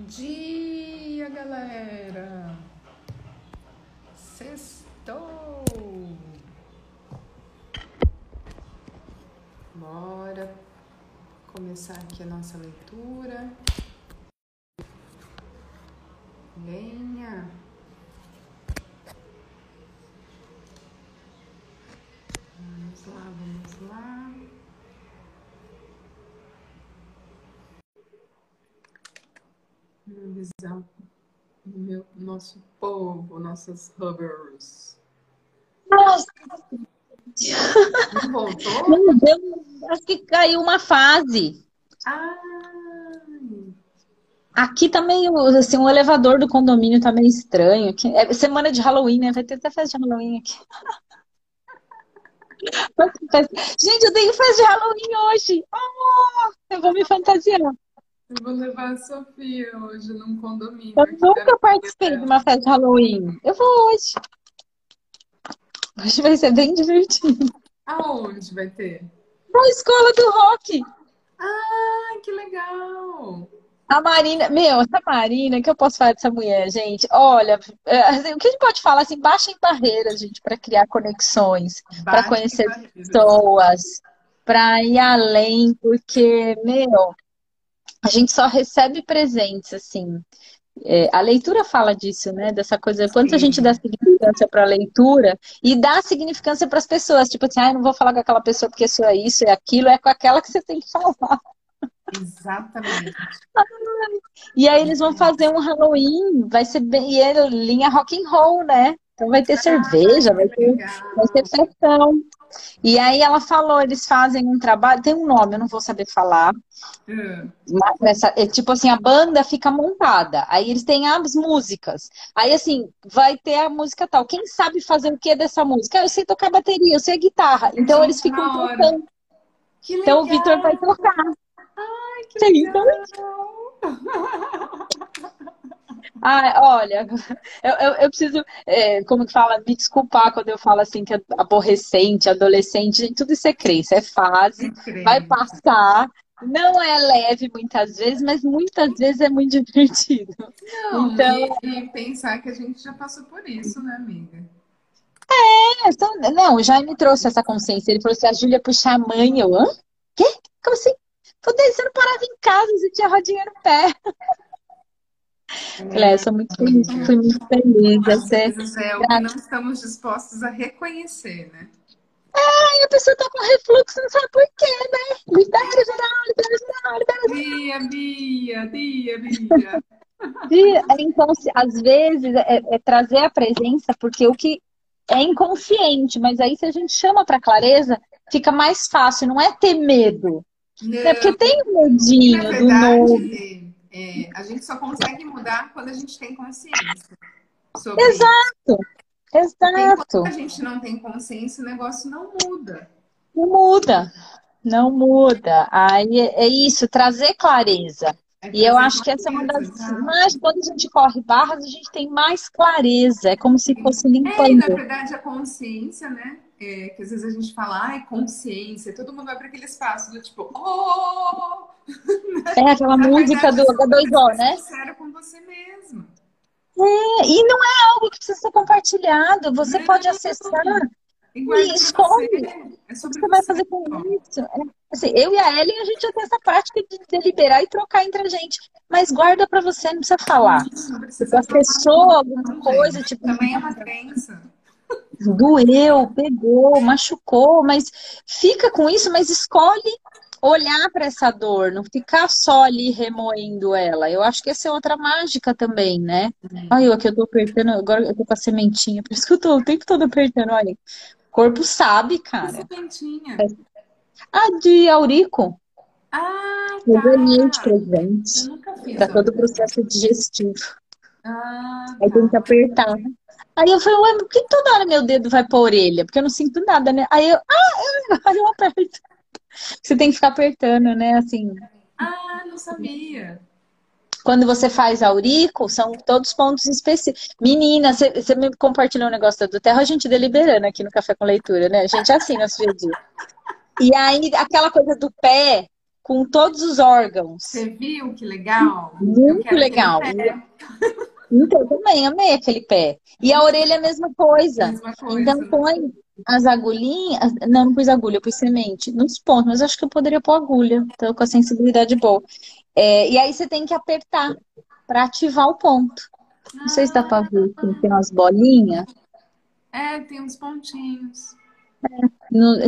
dia, galera! Sextou! Bora começar aqui a nossa leitura. Venha! Vamos lá, vamos lá. Avisar o meu, nosso povo, nossas hubbers. Nossa, Não voltou? meu Deus, acho que caiu uma fase. Ai, Aqui tá meio, assim, o elevador do condomínio tá meio estranho. É semana de Halloween, né? Vai ter até festa de Halloween aqui. Gente, eu tenho festa de Halloween hoje. Oh, eu vou me fantasiar. Eu vou levar a Sofia hoje num condomínio. Eu nunca participei de uma festa de Halloween. Eu vou hoje. Hoje vai ser bem divertido. Aonde vai ter? Na escola do rock. Ah, que legal! A Marina, meu, essa Marina, o que eu posso falar dessa mulher, gente? Olha, é, assim, o que a gente pode falar assim, baixem barreiras, gente, para criar conexões, para conhecer barreiras. pessoas, para ir além, porque, meu, a gente só recebe presentes, assim. É, a leitura fala disso, né? Dessa coisa, quanto a gente Sim. dá significância para a leitura e dá significância para as pessoas. Tipo assim, ah, eu não vou falar com aquela pessoa porque isso é isso, é aquilo, é com aquela que você tem que falar. Exatamente. E aí eles vão fazer um Halloween, vai ser bem, e é linha rock and roll, né? Então vai ter cerveja, vai ter, Legal. vai ter festão. E aí ela falou, eles fazem um trabalho, tem um nome, eu não vou saber falar. Mas essa- é tipo assim, a banda fica montada. Aí eles têm as músicas. Aí assim, vai ter a música tal. Quem sabe fazer o que dessa música? Ah, eu sei tocar bateria, eu sei a guitarra. Então eles ficam tocando. Então o! Vitor vai tocar. Ai, que Sim, legal! Ah, olha, eu, eu, eu preciso, é, como que fala, me desculpar quando eu falo assim que é aborrecente, adolescente, gente, tudo isso é crença, é fase, vai Incrível. passar. Não é leve muitas vezes, mas muitas vezes é muito divertido. Não, Então- e, e pensar que a gente já passou por isso, né, amiga? É, então, não, o Jaime trouxe essa consciência. Ele falou assim: a Júlia puxa a mãe. Eu, hã? Quê? Como assim? Falei, você não parava em casa, você tinha rodinha no pé. É, eu sou muito feliz, fui muito feliz. É- vezes é o que não estamos dispostos a reconhecer, né? Aí a pessoa tá com refluxo, não sabe por quê, né? Libera geral, libera geral, libera Bia, Bia, Bia, Bia. geral. Então, se- às vezes, é, é trazer a presença, porque o que é inconsciente, mas aí se a gente chama pra clareza, fica mais fácil, não é ter medo. É porque tem um medinho do novo. É, a gente só consegue mudar quando a gente tem consciência sobre isso. Exato, exato. Enquanto a gente não tem consciência, o negócio não muda. Não muda, não muda. Aí é é isso, trazer clareza. É E eu acho que essa é uma das. exato. Mas quando a gente corre barras, a gente tem mais clareza. É como se fosse É, e na limpando. verdade a consciência, né? É, que às vezes a gente fala, ai, consciência, todo mundo vai para aquele espaço do tipo, oh! É aquela música verdade, do você H2O, precisa ser né? sincero com você mesmo. É, e não é algo que precisa ser compartilhado. Você Não. pode acessar. E pra escolhe. você. É O que sobre você vai você fazer com isso? É, assim, eu e a Ellen, a gente já tem essa prática de deliberar e trocar entre a gente. Mas guarda pra você, não precisa falar. Não precisa acessou alguma coisa, tipo, Também é uma crença. Doeu, pegou, machucou, mas fica com isso, mas escolhe olhar para essa dor, não ficar só ali remoendo ela. Eu acho que essa é outra mágica também, né? Ai, eu aqui eu tô apertando, agora eu tô com a sementinha, por isso que eu tô o tempo todo apertando, olha. O corpo sabe, Que cara. sementinha. Ah, de aurico, Ah, eu ganhei de tá. presente Eu nunca fiz. para todo o processo digestivo. Ah, Aí tem que tá. apertar. Aí eu falei, ué, por que toda hora meu dedo vai pra orelha? Porque eu não sinto nada, né? Aí eu, ah, eu, aí eu aperto. Você tem que ficar apertando, né? Assim, Ah, não sabia. quando você faz aurico, são todos pontos específicos. Menina, você, você me compartilhou um negócio do terra, a gente deliberando aqui no Café com Leitura, né? A gente é assim, nosso dia a dia. E aí, aquela coisa do pé, com todos os órgãos. Você viu que legal? Muito legal. Então, eu também amei aquele pé. E a orelha é a mesma coisa. Mesma coisa. Então, põe as agulhinhas. Não, não pus agulha, eu pus semente nos pontos, mas acho que eu poderia pôr agulha. Então, com a sensibilidade boa. É, e aí você tem que apertar para ativar o ponto. Não sei se dá para ver, tem umas bolinhas. É, tem uns pontinhos.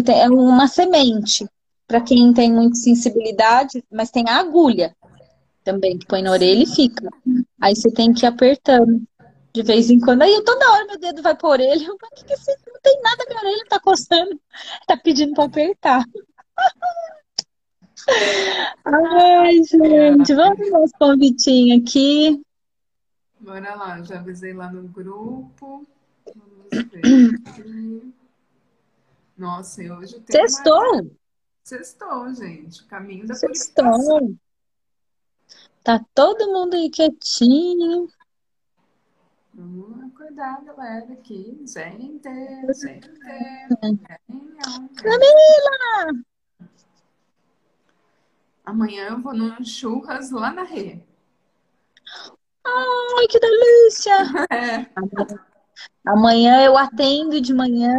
É, é uma semente. Para quem tem muita sensibilidade, mas tem a agulha também, que põe na orelha e fica. Aí você tem que ir apertando de vez em quando. Aí eu toda hora meu dedo vai por orelha. Eu, mas que que você... Não tem nada, minha orelha tá coçando. Tá pedindo para apertar. Ai, gente, vamos dar uns convitinhos aqui. Bora lá, já avisei lá no grupo. Vamos ver. Nossa, e hoje tem. Sextou! Uma... Sextou, gente. Caminho da Sextou. Tá todo mundo aí quietinho. Vamos acordar, galera, aqui. Gente, gente. Camila! Amanhã eu vou no churras lá na Rê. Ai, que delícia! É. Amanhã eu atendo de manhã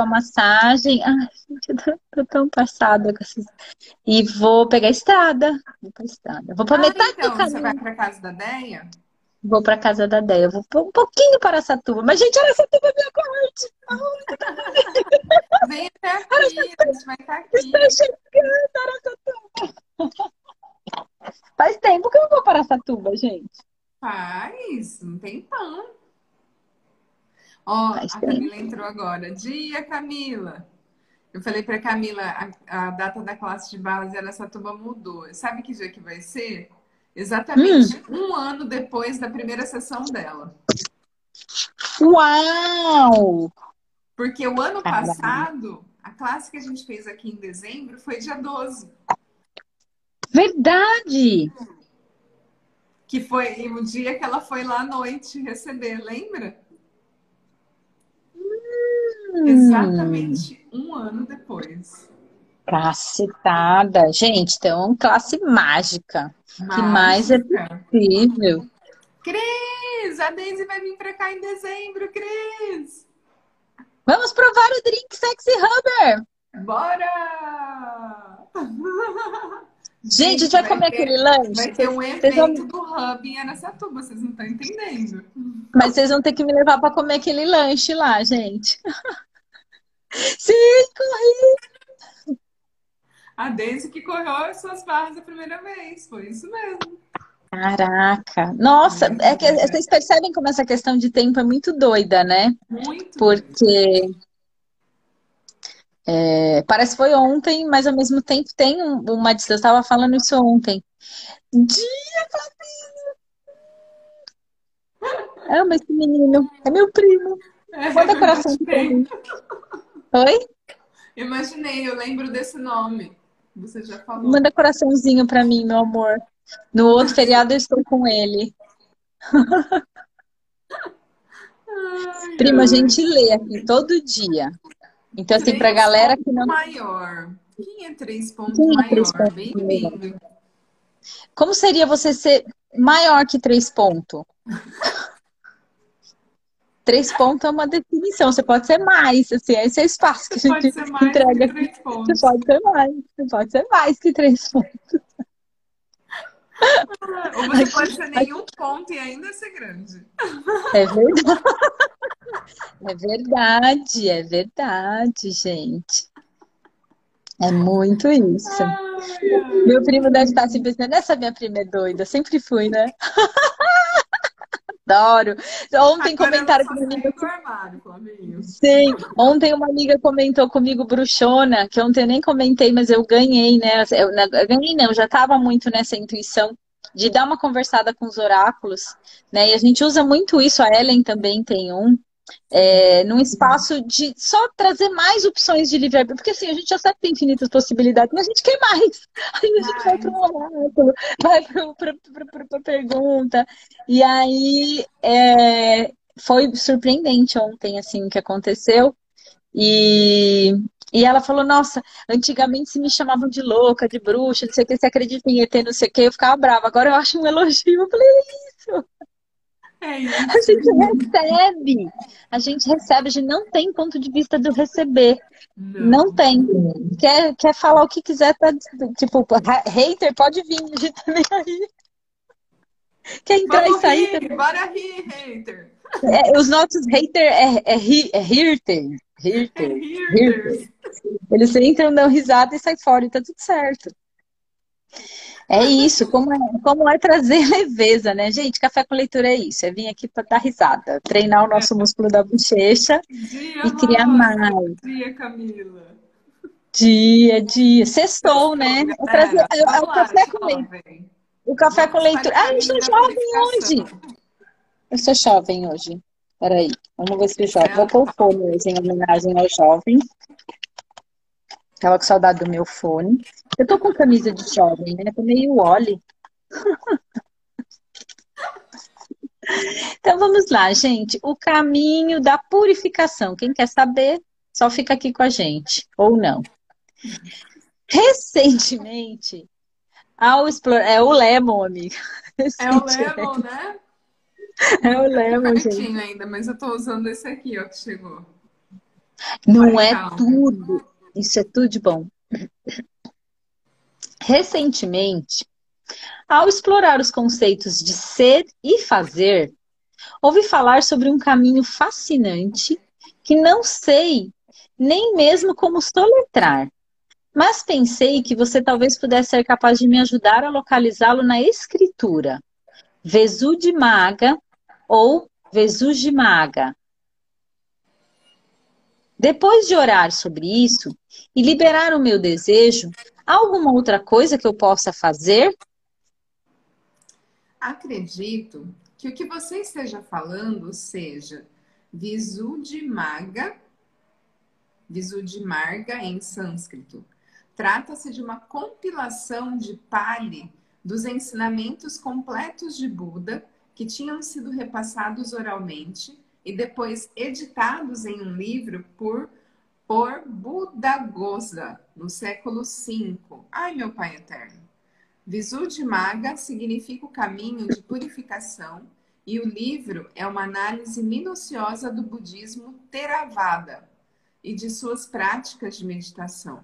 com a massagem. Ai, gente, eu tô, tão passada com essas. E vou pegar a estrada. Vou pra estrada. Vou pra Ah, metade então, do você caminho. vai pra casa da Deia? Vou pra casa da Déia. Vou um pouquinho para Araçatuba. Mas, gente, Araçatuba é minha corte. Vem até aqui, a gente vai estar aqui. Estou chegando, Araçatuba. Faz tempo que eu não vou para Araçatuba, gente. Faz, um tempão. Ó, Faz a. Camila entrou agora. Dia, Camila. Eu falei pra Camila, a, a data da classe de base Araçatuba mudou. Sabe que dia que vai ser? Exatamente um ano depois da primeira sessão dela. Uau! Porque o ano passado, a classe que a gente fez aqui em dezembro foi dia 12. Verdade! Que foi o dia que ela foi lá à noite receber, lembra? Exatamente um ano depois. Cacetada. Gente, então, classe mágica. que mais é Mágica. possível? Cris, a Daisy vai vir pra cá em dezembro, Cris. Vamos provar o drink Sexy Rubber. Bora! Gente, a gente vai comer ter- aquele lanche. Vai ter um Vocês vão- evento do Hub em Aracatuba, vocês não estão entendendo. Mas vocês vão ter que me levar para comer aquele lanche lá, gente. Sim, corri. A Daisy que correu as suas barras a primeira vez, foi isso mesmo. Caraca. Nossa, é que vocês percebem como essa questão de tempo é muito doida, né? Muito. Porque é, parece que foi ontem, mas ao mesmo tempo tem um- uma distância. Eu estava falando isso ontem. Dia, Fabinho! Amo esse menino. É meu primo. Manda coração Imaginei. mim. Oi? Imaginei, eu lembro desse nome. Você já falou. Manda coraçãozinho pra mim, meu amor. No outro feriado eu estou com ele. Ai, Prima, a gente lê aqui todo dia. Então, assim, pra Três galera que não. maior. Quem é três pontos Quem é maior? três pontos Bem-vindo. Como seria você ser maior que três pontos? Três pontos é uma definição. Você pode ser mais, assim, esse é o espaço que a Pode gente entrega. Você pode ser mais. Você pode ser mais que três pontos. Ou você pode ser nenhum ponto e ainda ser grande. É verdade. É verdade, é verdade, gente. É muito isso. Ai. Meu primo deve estar assim pensando, essa minha prima é doida, sempre fui, né? Adoro. Ontem Agora comentaram comigo. armário. Sim, ontem uma amiga comentou comigo, bruxona, que ontem eu nem comentei, mas eu ganhei, né? Eu, eu ganhei, não, eu já estava muito nessa intuição de dar uma conversada com os oráculos, né? E a gente usa muito isso, a Ellen também tem um, é, num espaço de só trazer mais opções de livre-arbítrio, porque assim, a gente já sabe que tem infinitas possibilidades, mas a gente quer mais. Aí a gente vai para um oráculo, vai para a pergunta, e aí é, foi surpreendente ontem, assim, o que aconteceu. E E ela falou, nossa, antigamente se me chamavam de louca, de bruxa, não sei o que, você acredita em ET, não sei o que, eu ficava brava. Agora eu acho um elogio. Eu falei, é isso. É isso. A gente recebe, a gente recebe, a gente não tem ponto de vista do receber. Não, não tem. Quer, quer falar o que quiser, tá, tipo, hater, pode vir, a gente tá nem aí. Quer entrar e sair rir. Bora rir, hater. É, os nossos haters é, é, é, é. Hirter. Eles entram, dão risada e saem fora e tá tudo certo. É isso, como é, como é trazer leveza, né? Gente, café com leitura é isso, é vir aqui para dar risada, treinar o nosso músculo da bochecha dia, e criar mais. Dia, Camila. Dia, dia. Sextou, né? É, trazer, é, é o café com leitura. O café com leitura. Ah, eu sou jovem hoje. Eu sou jovem hoje. Peraí, vamos ver se jovem. Vou pôr o fone hoje em homenagem ao jovem. Tava com saudade do meu fone. Eu tô com camisa de jovem, né? Tô meio Wally. então vamos lá, gente. O caminho da purificação. Quem quer saber, só fica aqui com a gente. Ou não. Recentemente, ao explorar. É o Lemon, amiga. É o Lemon, né? É o Lemon, gente. ainda, mas eu tô usando esse aqui, ó, que chegou. Não Vai, é calma. tudo. Isso é tudo de bom. Recentemente, ao explorar os conceitos de ser e fazer, ouvi falar sobre um caminho fascinante que não sei nem mesmo como soletrar, mas pensei que você talvez pudesse ser capaz de me ajudar a localizá-lo na escritura. Vesudimaga ou Vesujimaga. Depois de orar sobre isso e liberar o meu desejo, alguma outra coisa que eu possa fazer? Acredito que o que você esteja falando seja Visuddhimagga, Visuddhimarga em sânscrito. Trata-se de uma compilação de Pali dos ensinamentos completos de Buda que tinham sido repassados oralmente e depois editados em um livro por, por Buddhaghosa, no século V. Ai, meu Pai Eterno! Visuddhimagga significa o caminho de purificação e o livro é uma análise minuciosa do budismo Theravada e de suas práticas de meditação.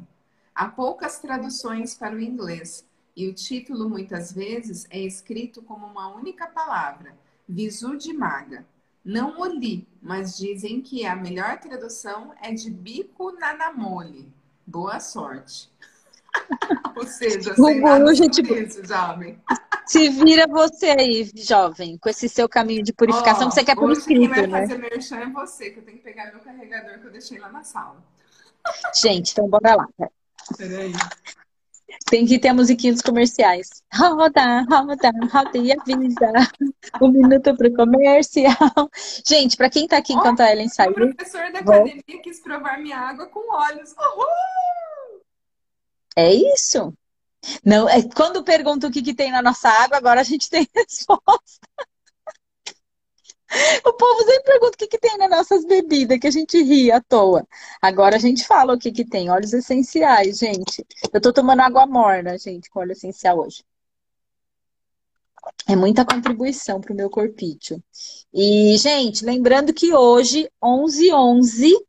Há poucas traduções para o inglês e o título muitas vezes é escrito como uma única palavra, Visuddhimagga. Não o li, mas dizem que a melhor tradução é de bico na namole. Boa sorte. Ou seja, sem nada tipo, isso, jovem. Se vira você aí, jovem, com esse seu caminho de purificação oh, que você quer por escrito, quem vai né? fazer merchan é você, que eu tenho que pegar meu carregador que eu deixei lá na sala. Gente, então bora lá. Peraí. Tem que ter a musiquinha dos comerciais. Roda, roda, roda e avisa. Um minuto pro comercial. Gente, para quem tá aqui enquanto a Ellen saiu. O professor da academia quis provar minha água com óleos. Uhul! É isso. Não, é, quando pergunta o que, que tem na nossa água, agora a gente tem resposta. O povo sempre pergunta o que, que tem nas nossas bebidas, que a gente ri à toa. Agora a gente fala o que, que tem. Óleos essenciais, gente. Eu tô tomando água morna, gente, com óleo essencial hoje. É muita contribuição pro meu corpício. E, gente, lembrando que hoje, 11 11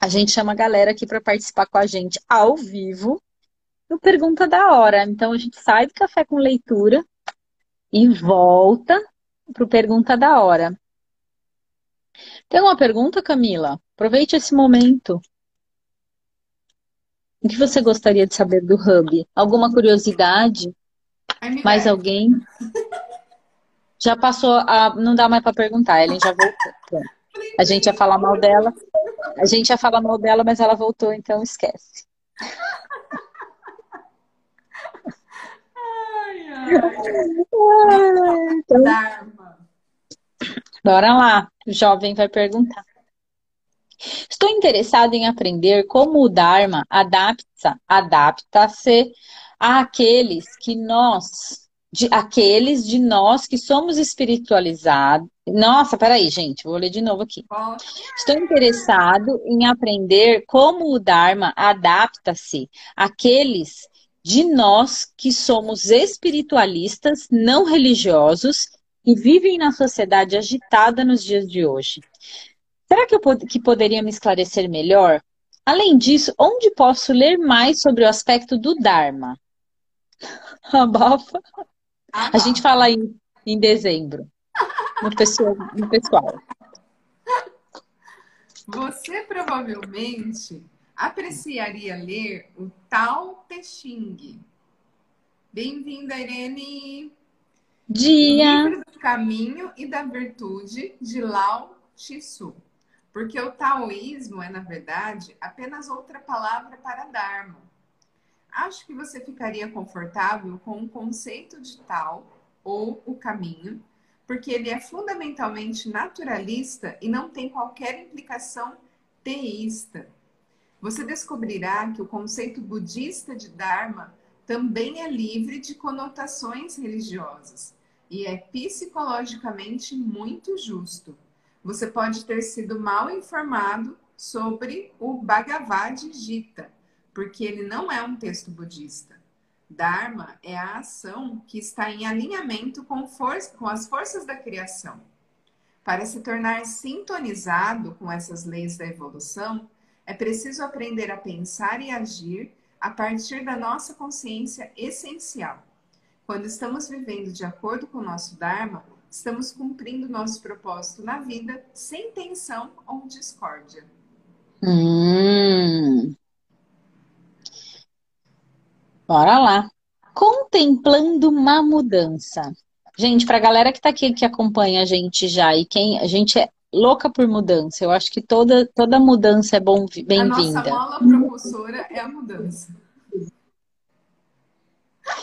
a gente chama a galera aqui para participar com a gente ao vivo no Pergunta da Hora. Então, a gente sai do café com leitura e volta para o Pergunta da Hora. Tem uma pergunta, Camila? Aproveite esse momento. O que você gostaria de saber do Hub? Alguma curiosidade? Mais alguém? Já passou a. Não dá mais para perguntar, Ellen já voltou. A gente ia falar mal dela. A gente ia falar mal dela, mas ela voltou, então esquece. Ai, ai. Então, bora lá, o jovem vai perguntar. Estou interessado em aprender como o Dharma adapta, adapta-se àqueles que nós de aqueles de nós que somos espiritualizados. Nossa, peraí, gente, vou ler de novo aqui. Estou interessado em aprender como o Dharma adapta-se àqueles de nós que somos espiritualistas, não religiosos e vivem na sociedade agitada nos dias de hoje. Será que, eu que poderia me esclarecer melhor? Além disso, onde posso ler mais sobre o aspecto do Dharma? Abafa. A gente fala em, em dezembro, no pessoal, no pessoal. Você provavelmente apreciaria ler o Tao Te Ching. Bem-vinda, Irene! Dia! Livro do caminho e da virtude de Lao Tzu. Porque o taoísmo é, na verdade, apenas outra palavra para Dharma. Acho que você ficaria confortável com o conceito de Tao, ou o caminho, porque ele é fundamentalmente naturalista e não tem qualquer implicação teísta você descobrirá que o conceito budista de Dharma também é livre de conotações religiosas e é psicologicamente muito justo. Você pode ter sido mal informado sobre o Bhagavad Gita, porque ele não é um texto budista. Dharma é a ação que está em alinhamento com, com as forças da criação. Para se tornar sintonizado com essas leis da evolução, é preciso aprender a pensar e agir a partir da nossa consciência essencial. Quando estamos vivendo de acordo com o nosso Dharma, estamos cumprindo nosso propósito na vida sem tensão ou discórdia. Hum. Bora lá. Contemplando uma mudança. Gente, para a galera que está aqui, que acompanha a gente já, e quem a gente é louca por mudança. Eu acho que toda, toda mudança é bem-vinda. A nossa mola propulsora é a mudança.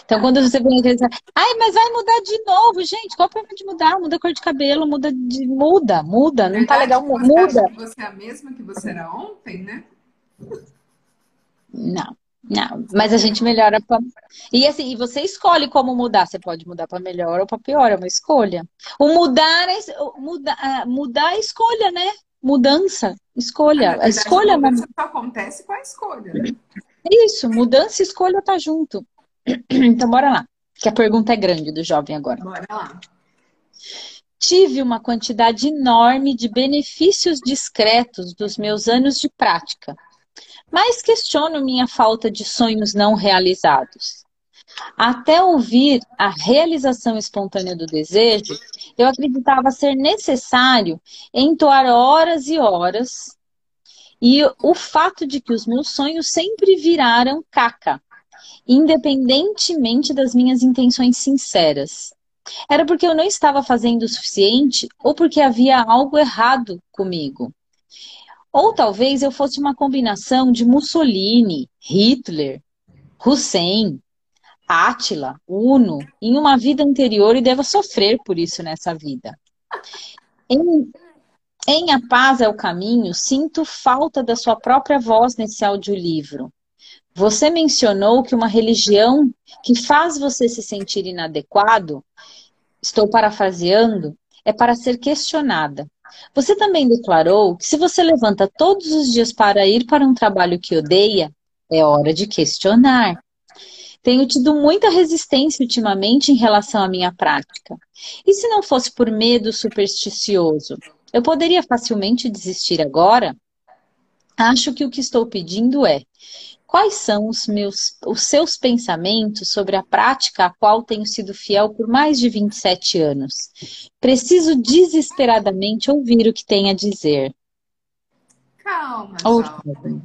Então, quando você vem pensar, ai, mas vai mudar de novo, gente, qual o problema de mudar? Muda a cor de cabelo, muda, de... muda, muda, não tá legal, muda. Você é a mesma que você era ontem, né? Não. Não, mas a gente melhora pra... E assim, e você escolhe como mudar. Você pode mudar para melhor ou para pior, é uma escolha. O mudar é mudar, mudar é escolha, né? Mudança, escolha. Verdade, a escolha a mudança só acontece com a escolha. Né? Isso, mudança e escolha tá junto. Então bora lá. Que a pergunta é grande do jovem agora. Bora lá. Tive uma quantidade enorme de benefícios discretos dos meus anos de prática mas questiono minha falta de sonhos não realizados. Até ouvir a realização espontânea do desejo, eu acreditava ser necessário entoar horas e horas, e o fato de que os meus sonhos sempre viraram caca, independentemente das minhas intenções sinceras. Era porque eu não estava fazendo o suficiente ou porque havia algo errado comigo. Ou talvez eu fosse uma combinação de Mussolini, Hitler, Hussein, Átila, Uno, em uma vida anterior e deva sofrer por isso nessa vida. Em, em A Paz é o Caminho, sinto falta da sua própria voz nesse audiolivro. Você mencionou que uma religião que faz você se sentir inadequado, estou parafraseando, é para ser questionada. Você também declarou que se você levanta todos os dias para ir para um trabalho que odeia, é hora de questionar. Tenho tido muita resistência ultimamente em relação à minha prática. E se não fosse por medo supersticioso, eu poderia facilmente desistir agora? Acho que o que estou pedindo é: Quais são os, meus, os seus pensamentos sobre a prática a qual tenho sido fiel por mais de 27 anos? Preciso desesperadamente ouvir o que tem a dizer. Calma, oh, jovem.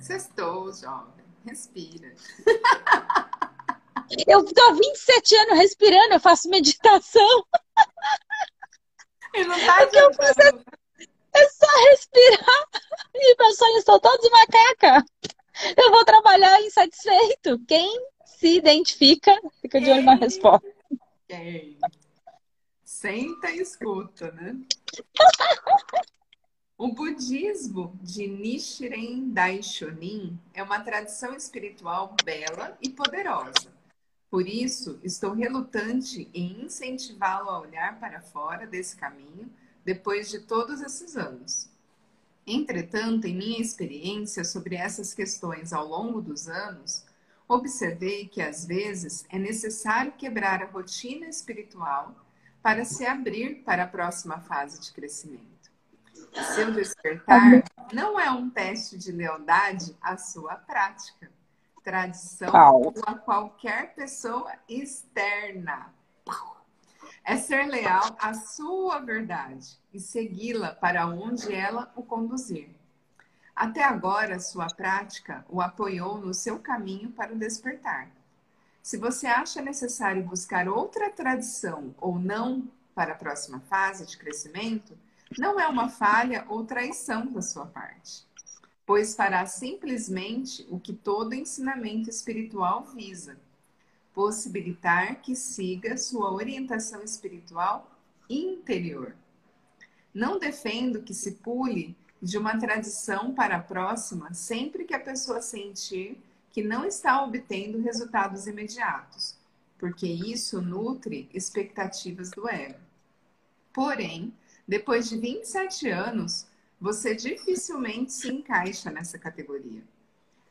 Sextou, jovem. Respira. Eu estou há 27 anos respirando, eu faço meditação. E não tá adiantando. É, é só respirar. E meus sonhos estão todos macaca. Eu vou trabalhar insatisfeito. Quem se identifica, fica de olho na resposta. Quem? Senta e escuta, né? O budismo de Nichiren Daishonin é uma tradição espiritual bela e poderosa. Por isso, estou relutante em incentivá-lo a olhar para fora desse caminho depois de todos esses anos. Entretanto, em minha experiência sobre essas questões ao longo dos anos, observei que às vezes é necessário quebrar a rotina espiritual para se abrir para a próxima fase de crescimento. Seu despertar não é um teste de lealdade à sua prática, tradição ou a qualquer pessoa externa. É ser leal à sua verdade e segui-la para onde ela o conduzir. Até agora, sua prática o apoiou no seu caminho para o despertar. Se você acha necessário buscar outra tradição ou não para a próxima fase de crescimento, não é uma falha ou traição da sua parte, pois fará simplesmente o que todo ensinamento espiritual visa: possibilitar que siga sua orientação espiritual interior. Não defendo que se pule de uma tradição para a próxima sempre que a pessoa sentir que não está obtendo resultados imediatos, porque isso nutre expectativas do ego. Porém, depois de 27 anos, você dificilmente se encaixa nessa categoria.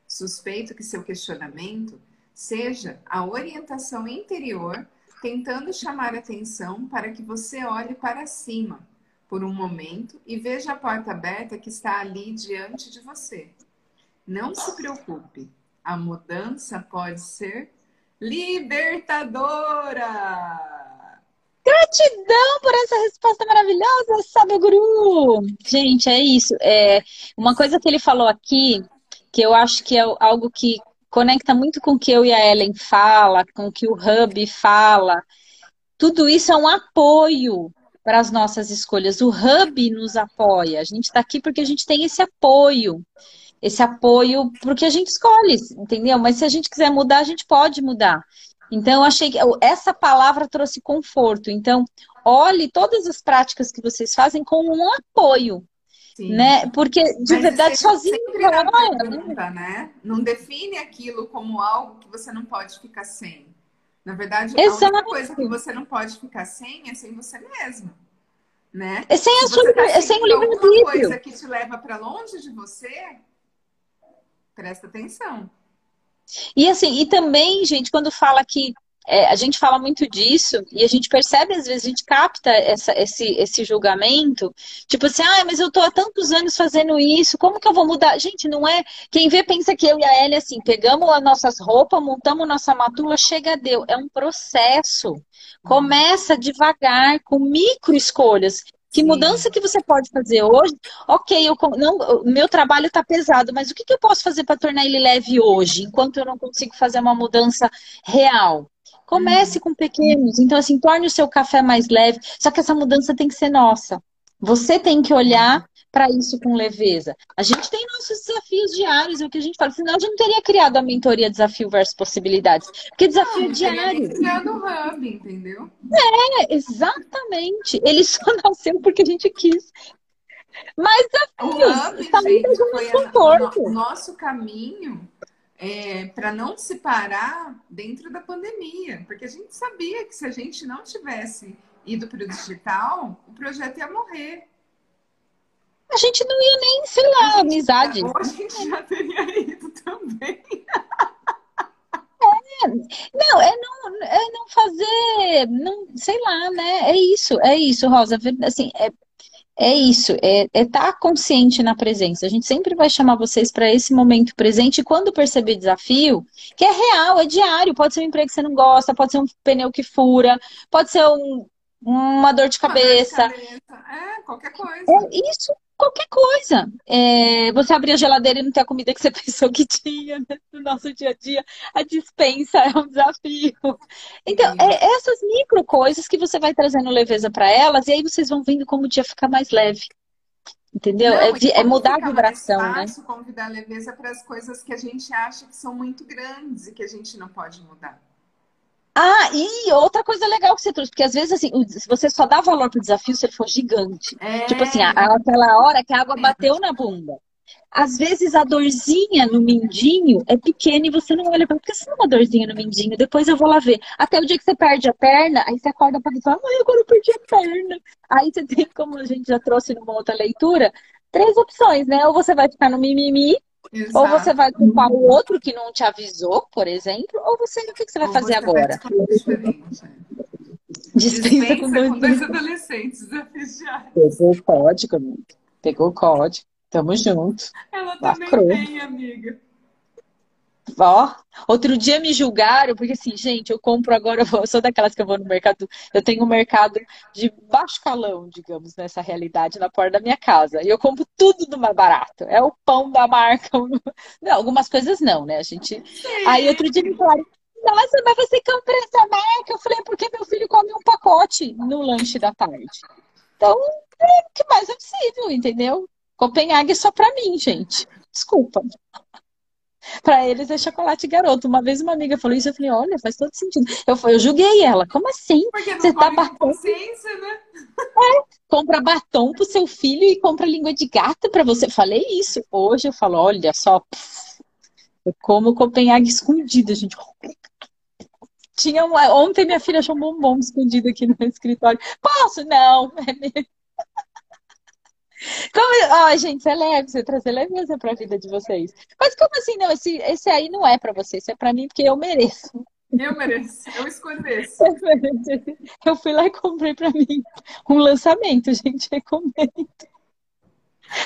Suspeito que seu questionamento seja a orientação interior tentando chamar atenção para que você olhe para cima por um momento e veja a porta aberta que está ali diante de você. Não se preocupe, a mudança pode ser libertadora! Gratidão por essa resposta maravilhosa, Sábio Guru! Gente, é isso. É uma coisa que ele falou aqui, que eu acho que é algo que conecta muito com o que eu e a Ellen fala, com o que o Hub fala. Tudo isso é um apoio para as nossas escolhas. O Hub nos apoia. A gente está aqui porque a gente tem esse apoio. Esse apoio porque a gente escolhe, entendeu? Mas se a gente quiser mudar, a gente pode mudar. Então, eu achei que essa palavra trouxe conforto. Então, olhe todas as práticas que vocês fazem como um apoio. Sim. Né? Porque de Mas verdade sozinho. Pergunta, né? Não define aquilo como algo que você não pode ficar sem. Na verdade, Exato. a única coisa que você não pode ficar sem é sem você mesmo. Né? É sem, a sua, tá é sem o livre-arbítrio. coisa que te leva para longe de você, presta atenção. E assim, e também, gente, quando fala que é, a gente fala muito disso e a gente percebe, às vezes, a gente capta essa, esse, esse julgamento, tipo assim, ah, mas eu tô há tantos anos fazendo isso, como que eu vou mudar? Gente, não é. Quem vê pensa que eu e a Ellie, assim, pegamos as nossas roupas, montamos nossa matula, chega deu. É um processo. Começa devagar, com micro escolhas. Que mudança que você pode fazer hoje? Ok, eu não, meu trabalho está pesado, mas o que, que eu posso fazer para tornar ele leve hoje, enquanto eu não consigo fazer uma mudança real? Comece com pequenos. Então, assim, torne o seu café mais leve. Só que essa mudança tem que ser nossa. Você tem que olhar para isso com leveza. A gente tem nossos desafios diários, é o que a gente fala. Senão a gente não teria criado a mentoria Desafio versus Possibilidades. Porque desafio não, diário. Criado o Hub, entendeu? É, exatamente. Ele só nasceu porque a gente quis. Mas desafios. O Hub, tá gente, foi a, o nosso caminho é, para não se parar dentro da pandemia. Porque a gente sabia que se a gente não tivesse ido para o digital, o projeto ia morrer a gente não ia nem, sei lá, a amizade. Ou a gente já teria ido também. É, não, é não, é não fazer, não, sei lá, né? É isso, é isso, Rosa. Assim, é, é isso, é estar tá consciente na presença. A gente sempre vai chamar vocês para esse momento presente e quando perceber desafio, que é real, é diário, pode ser um emprego que você não gosta, pode ser um pneu que fura, pode ser um, uma dor de cabeça. Dor de cabeça. É, qualquer coisa. É isso, qualquer coisa. É, você abrir a geladeira e não ter a comida que você pensou que tinha né? no nosso dia a dia. A dispensa é um desafio. Então, é essas micro coisas que você vai trazendo leveza para elas, e aí vocês vão vendo como o dia fica mais leve. Entendeu? Não, é, é, mudar a vibração, mais fácil, né? convidar leveza para as coisas que a gente acha que são muito grandes e que a gente não pode mudar. Ah, e outra coisa legal que você trouxe, porque às vezes, assim, você só dá valor pro desafio se ele for gigante. É. Tipo assim, aquela hora que a água bateu na bunda. Às vezes a dorzinha no mindinho é pequena e você não olha para porque se não é uma dorzinha no mindinho, depois eu vou lá ver. Até o dia que você perde a perna, aí você acorda para falar, ai, agora eu perdi a perna. Aí você tem, como a gente já trouxe numa outra leitura, três opções, né? Ou você vai ficar no mimimi, Exato. ou você vai culpar o outro que não te avisou, por exemplo, ou você, o que, que você vai ou fazer você agora? Dispensa, com dois, com dois adolescentes. Pegou o código, Pegou o código. Tamo junto. Ela também Lacrou. tem, amiga. Ó, outro dia me julgaram, porque assim, gente, eu compro agora, eu sou daquelas que eu vou no mercado, eu tenho um mercado de baixo calão, digamos, nessa realidade, na porta da minha casa. E eu compro tudo do mais barato. É o pão da marca. Não, algumas coisas não, né? A gente. Sim. Aí outro dia me falaram, nossa, mas você compra essa marca? Eu falei, porque meu filho come um pacote no lanche da tarde. Então, é o que mais é possível, entendeu? Copenhague é só pra mim, gente. Desculpa. Para eles é chocolate garoto. Uma vez uma amiga falou isso, eu falei, olha, faz todo sentido. Eu, eu julguei ela. Como assim? Porque Você tá batom... né? É, compra batom pro seu filho e compra língua de gato para você. Falei isso. Hoje eu falo, olha só, eu como Copenhague escondida, gente. Tinha uma... Ontem minha filha achou um bombom escondido aqui no meu escritório. Posso? Não. É mesmo. Como... Ai, gente, você é leve, você trazer leveza para a vida de vocês. Mas como assim? Não, esse, esse aí não é para você, esse é para mim porque eu mereço. Eu mereço, eu escolhi esse. Eu fui lá e comprei para mim um lançamento, gente, recomendo.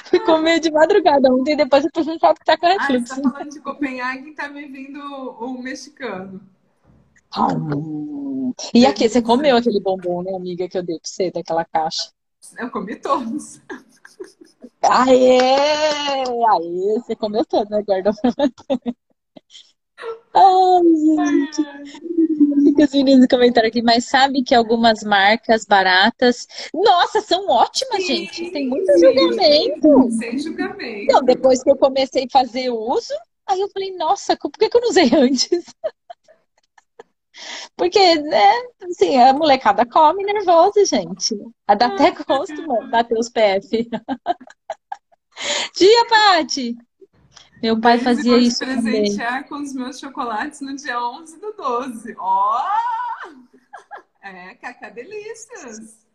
Fui comer de madrugada ontem, depois eu fui falar que tá com a Netflix. Ah, você tá falando de Copenhague, tá me vindo o mexicano. Hum. E aqui, você comeu aquele bombom, né, amiga, que eu dei pra você, daquela caixa? Eu comi todos. Aê! Aê, você comeu todo, né? Você. Ai, gente. Fica os meninos comentaram aqui, mas sabe que algumas marcas baratas. Nossa, são ótimas, sim, gente. Tem muito sim, julgamento. Sem julgamento. Então, depois que eu comecei a fazer uso, aí eu falei, nossa, por que, que eu não usei antes? Porque, né, assim, a molecada come nervosa, gente. Dá até gosto, mano, bater os PF. Dia, Pati! Meu pai fazia isso presentear com os meus chocolates no dia 11 do 12. Ó! Oh! É, Cacá Delícias.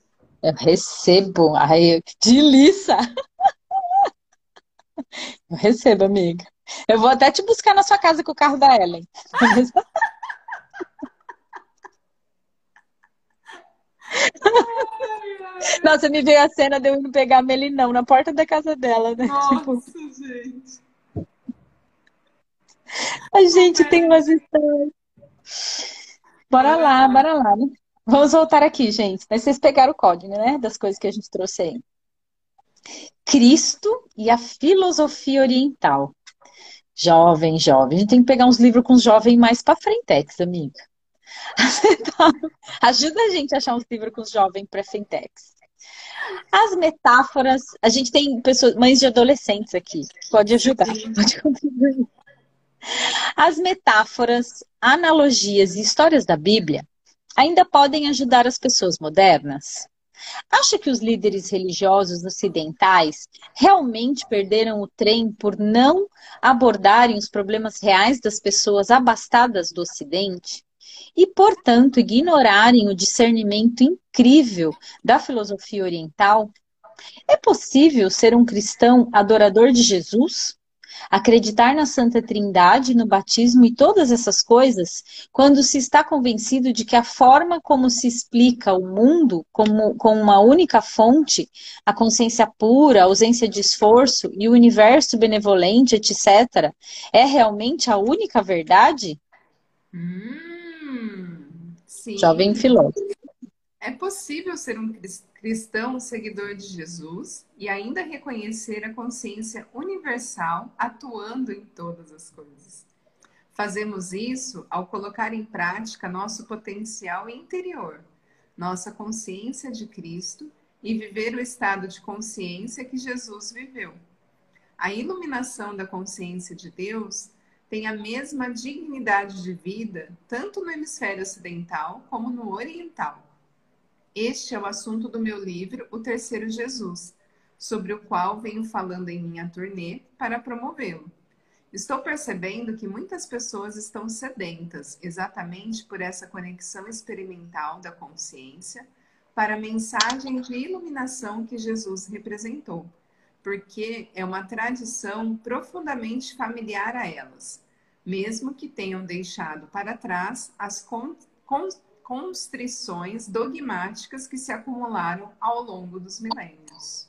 Eu recebo. Ai, delícia! Eu recebo, amiga. Eu vou até te buscar na sua casa com o carro da Ellen. Nossa, me veio a cena de eu indo pegar a melinão na porta da casa dela, né? Nossa, tipo... gente. A gente tem umas histórias. Bora lá, bora lá. Né? Vamos voltar aqui, gente. Mas vocês pegaram o código, né? Das coisas que a gente trouxe aí. Cristo e a filosofia oriental. Jovem, jovem. A gente tem que pegar uns livros com os jovens mais pra frente, amiga. Ajuda a gente a achar uns livros com os jovens para fintechs. As metáforas, a gente tem pessoas, mães de adolescentes aqui, pode ajudar, pode contribuir. As metáforas, analogias e histórias da Bíblia ainda podem ajudar as pessoas modernas? Acha que os líderes religiosos ocidentais realmente perderam o trem por não abordarem os problemas reais das pessoas abastadas do Ocidente? E, portanto, ignorarem o discernimento incrível da filosofia oriental? É possível ser um cristão adorador de Jesus? Acreditar na Santa Trindade, no batismo e todas essas coisas, quando se está convencido de que a forma como se explica o mundo como, com uma única fonte, a consciência pura, a ausência de esforço e o universo benevolente, etc., é realmente a única verdade? Hum. Sim. Jovem filósofo. É possível ser um cristão seguidor de Jesus e ainda reconhecer a consciência universal atuando em todas as coisas. Fazemos isso ao colocar em prática nosso potencial interior, nossa consciência de Cristo e viver o estado de consciência que Jesus viveu. A iluminação da consciência de Deus tem a mesma dignidade de vida, tanto no hemisfério ocidental como no oriental. Este é o assunto do meu livro, O Terceiro Jesus, sobre o qual venho falando em minha turnê para promovê-lo. Estou percebendo que muitas pessoas estão sedentas exatamente por essa conexão experimental da consciência para a mensagem de iluminação que Jesus representou, porque é uma tradição profundamente familiar a elas, mesmo que tenham deixado para trás as con con constrições dogmáticas que se acumularam ao longo dos milênios.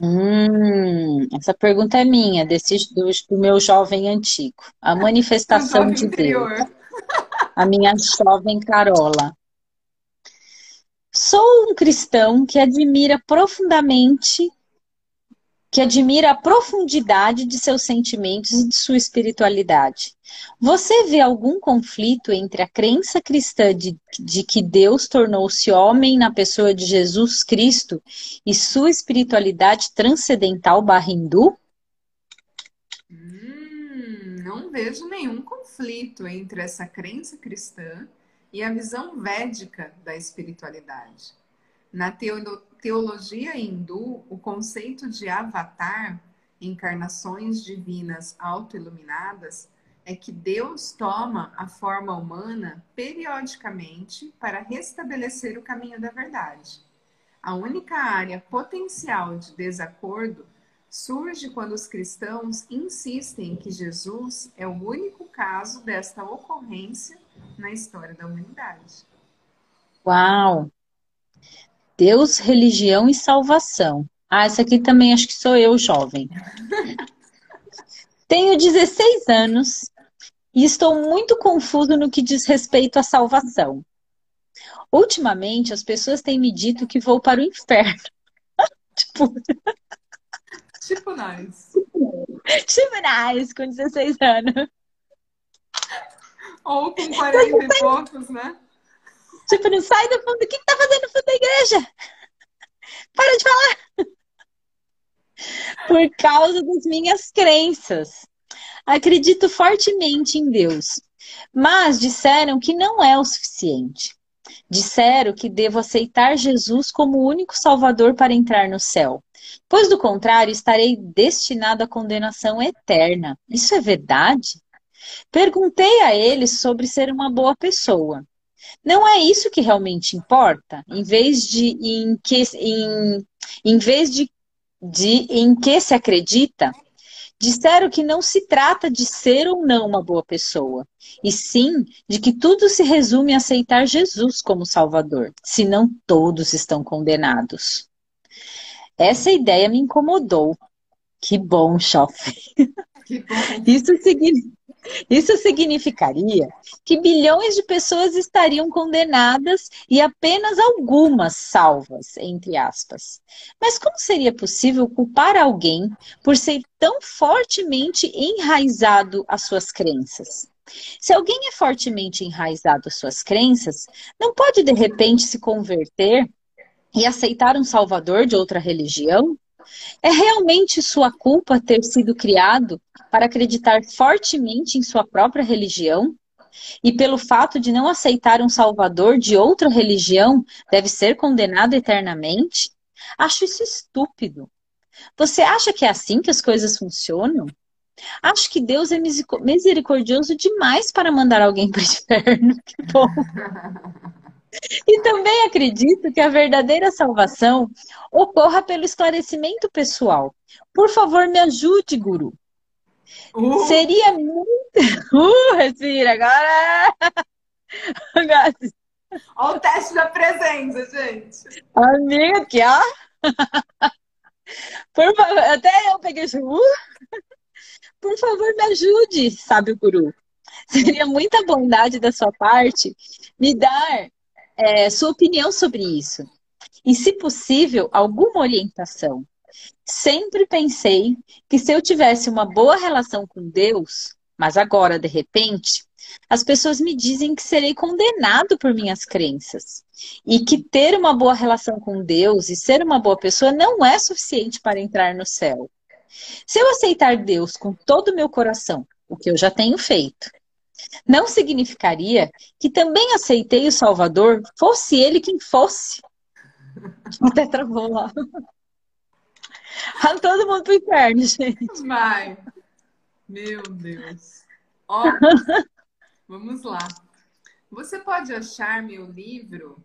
Hum, essa pergunta é minha, desse, do, do meu jovem antigo. A manifestação de interior. Deus. A minha jovem Carola. Sou um cristão que admira profundamente, que admira a profundidade de seus sentimentos e de sua espiritualidade. Você vê algum conflito entre a crença cristã de, de que Deus tornou-se homem na pessoa de Jesus Cristo e sua espiritualidade transcendental barra hindu? Hum, não vejo nenhum conflito entre essa crença cristã e a visão védica da espiritualidade. Na teologia hindu, o conceito de avatar, encarnações divinas autoiluminadas, é que Deus toma a forma humana periodicamente para restabelecer o caminho da verdade. A única área potencial de desacordo surge quando os cristãos insistem que Jesus é o único caso desta ocorrência na história da humanidade. Uau! Deus, religião e salvação. Ah, essa aqui também acho que sou eu, jovem. Tenho 16 anos e estou muito confuso no que diz respeito à salvação. Ultimamente, as pessoas têm me dito que vou para o inferno. tipo... tipo nós. Tipo nós, com 16 anos. Ou com 40 e poucos, né? Tipo, não sai do fundo. O que, que tá fazendo no fundo da igreja? Para de falar! Por causa das minhas crenças. Acredito fortemente em Deus, mas disseram que não é o suficiente. Disseram que devo aceitar Jesus como o único Salvador para entrar no céu, pois do contrário estarei destinado à condenação eterna. Isso é verdade? Perguntei a eles sobre ser uma boa pessoa. Não é isso que realmente importa? Em vez de em que, em, em vez de, de em que se acredita, disseram que não se trata de ser ou não uma boa pessoa, e sim de que tudo se resume a aceitar Jesus como Salvador, senão todos estão condenados. Essa ideia me incomodou. Que bom, Schoff. Isso significa isso significaria que bilhões de pessoas estariam condenadas e apenas algumas salvas, entre aspas. Mas como seria possível culpar alguém por ser tão fortemente enraizado às suas crenças? Se alguém é fortemente enraizado às suas crenças, não pode de repente se converter e aceitar um salvador de outra religião? É realmente sua culpa ter sido criado para acreditar fortemente em sua própria religião? E pelo fato de não aceitar um salvador de outra religião, deve ser condenado eternamente? Acho isso estúpido. Você acha que é assim que as coisas funcionam? Acho que Deus é misericordioso demais para mandar alguém para o inferno. Que bom. E também acredito que a verdadeira salvação ocorra pelo esclarecimento pessoal. Por favor, me ajude, Guru. Uh. Seria muito. Uh, respira, agora. Olha o teste da presença, gente. Amiga, aqui, ó. Por favor, até eu peguei isso. Uh. Por favor, me ajude, sabe o guru. Seria muita bondade da sua parte me dar é, sua opinião sobre isso. E, se possível, alguma orientação. Sempre pensei que se eu tivesse uma boa relação com Deus, mas agora, de repente, as pessoas me dizem que serei condenado por minhas crenças. E que ter uma boa relação com Deus e ser uma boa pessoa não é suficiente para entrar no céu. Se eu aceitar Deus com todo o meu coração, o que eu já tenho feito, não significaria que também aceitei o Salvador, fosse ele quem fosse. Até travou lá. Todo mundo pro inferno, gente. Vai. Meu Deus. Ó, vamos lá. Você pode achar meu livro?